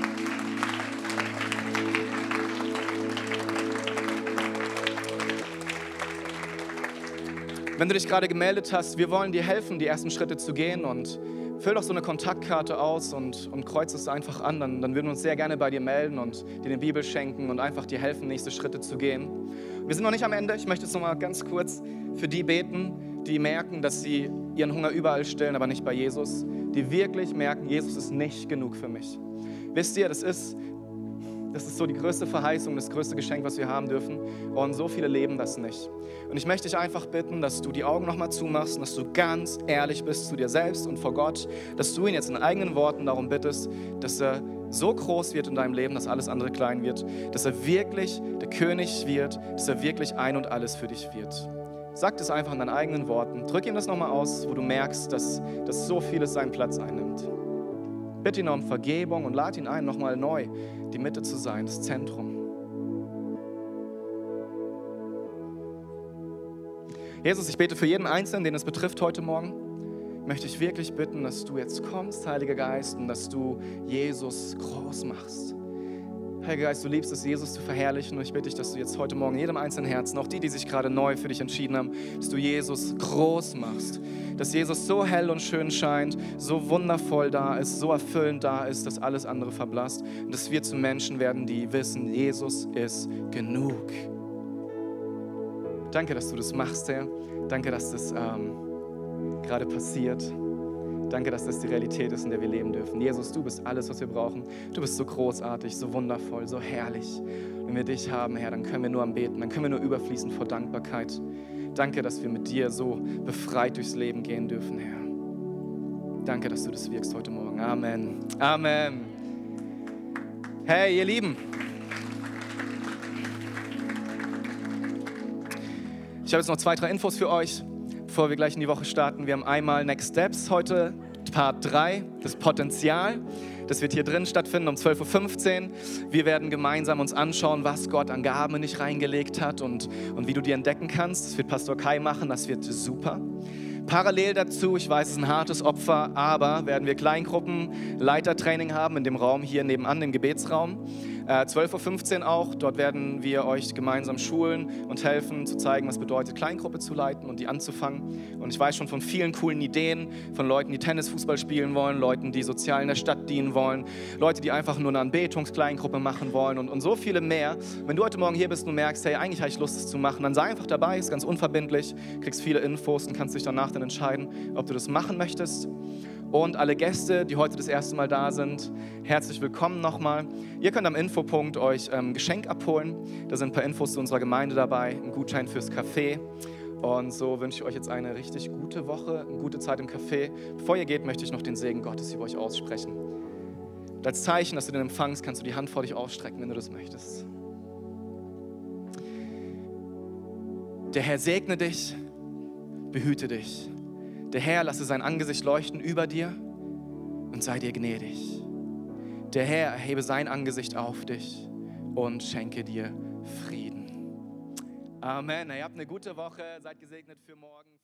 Wenn du dich gerade gemeldet hast, wir wollen dir helfen, die ersten Schritte zu gehen und füll doch so eine Kontaktkarte aus und, und kreuz es einfach an. Dann, dann würden wir uns sehr gerne bei dir melden und dir eine Bibel schenken und einfach dir helfen, nächste Schritte zu gehen. Wir sind noch nicht am Ende. Ich möchte jetzt noch mal ganz kurz für die beten, die merken, dass sie ihren Hunger überall stillen, aber nicht bei Jesus. Die wirklich merken, Jesus ist nicht genug für mich. Wisst ihr, das ist das ist so die größte Verheißung, das größte Geschenk, was wir haben dürfen. Und so viele leben das nicht. Und ich möchte dich einfach bitten, dass du die Augen nochmal zumachst und dass du ganz ehrlich bist zu dir selbst und vor Gott, dass du ihn jetzt in eigenen Worten darum bittest, dass er so groß wird in deinem Leben, dass alles andere klein wird, dass er wirklich der König wird, dass er wirklich ein und alles für dich wird. Sag es einfach in deinen eigenen Worten. Drück ihm das nochmal aus, wo du merkst, dass, dass so vieles seinen Platz einnimmt. Bitte ihn um Vergebung und lad ihn ein, nochmal neu die Mitte zu sein, das Zentrum. Jesus, ich bete für jeden Einzelnen, den es betrifft heute Morgen. Möchte ich wirklich bitten, dass du jetzt kommst, Heiliger Geist, und dass du Jesus groß machst. Heiliger Geist, du liebst es, Jesus zu verherrlichen. Und ich bitte dich, dass du jetzt heute Morgen jedem einzelnen Herzen, auch die, die sich gerade neu für dich entschieden haben, dass du Jesus groß machst. Dass Jesus so hell und schön scheint, so wundervoll da ist, so erfüllend da ist, dass alles andere verblasst. Und dass wir zu Menschen werden, die wissen, Jesus ist genug. Danke, dass du das machst, Herr. Danke, dass das ähm, gerade passiert. Danke, dass das die Realität ist, in der wir leben dürfen. Jesus, du bist alles, was wir brauchen. Du bist so großartig, so wundervoll, so herrlich. Wenn wir dich haben, Herr, dann können wir nur am Beten, dann können wir nur überfließen vor Dankbarkeit. Danke, dass wir mit dir so befreit durchs Leben gehen dürfen, Herr. Danke, dass du das wirkst heute Morgen. Amen. Amen. Hey, ihr Lieben. Ich habe jetzt noch zwei, drei Infos für euch bevor wir gleich in die Woche starten. Wir haben einmal Next Steps heute, Part 3, das Potenzial. Das wird hier drin stattfinden um 12.15 Uhr. Wir werden gemeinsam uns anschauen, was Gott an Gaben in dich reingelegt hat und, und wie du die entdecken kannst. Das wird Pastor Kai machen, das wird super. Parallel dazu, ich weiß, es ist ein hartes Opfer, aber werden wir Kleingruppen, Leitertraining haben in dem Raum hier nebenan, im Gebetsraum. 12.15 äh, Uhr auch. Dort werden wir euch gemeinsam schulen und helfen zu zeigen, was bedeutet, Kleingruppe zu leiten und die anzufangen. Und ich weiß schon von vielen coolen Ideen, von Leuten, die Tennis, Fußball spielen wollen, Leuten, die sozial in der Stadt dienen wollen, Leute, die einfach nur eine Anbetungskleingruppe machen wollen und, und so viele mehr. Wenn du heute Morgen hier bist und merkst, hey, eigentlich habe ich Lust, das zu machen, dann sei einfach dabei, ist ganz unverbindlich, kriegst viele Infos und kannst dich danach dann entscheiden, ob du das machen möchtest. Und alle Gäste, die heute das erste Mal da sind, herzlich willkommen nochmal. Ihr könnt am Infopunkt euch ähm, Geschenk abholen. Da sind ein paar Infos zu unserer Gemeinde dabei, ein Gutschein fürs Café. Und so wünsche ich euch jetzt eine richtig gute Woche, eine gute Zeit im Café. Bevor ihr geht, möchte ich noch den Segen Gottes über euch aussprechen. Und als Zeichen, dass du den empfangst, kannst du die Hand vor dich ausstrecken, wenn du das möchtest. Der Herr segne dich, behüte dich. Der Herr lasse sein Angesicht leuchten über dir und sei dir gnädig. Der Herr erhebe sein Angesicht auf dich und schenke dir Frieden. Amen. Ihr habt eine gute Woche, seid gesegnet für morgen,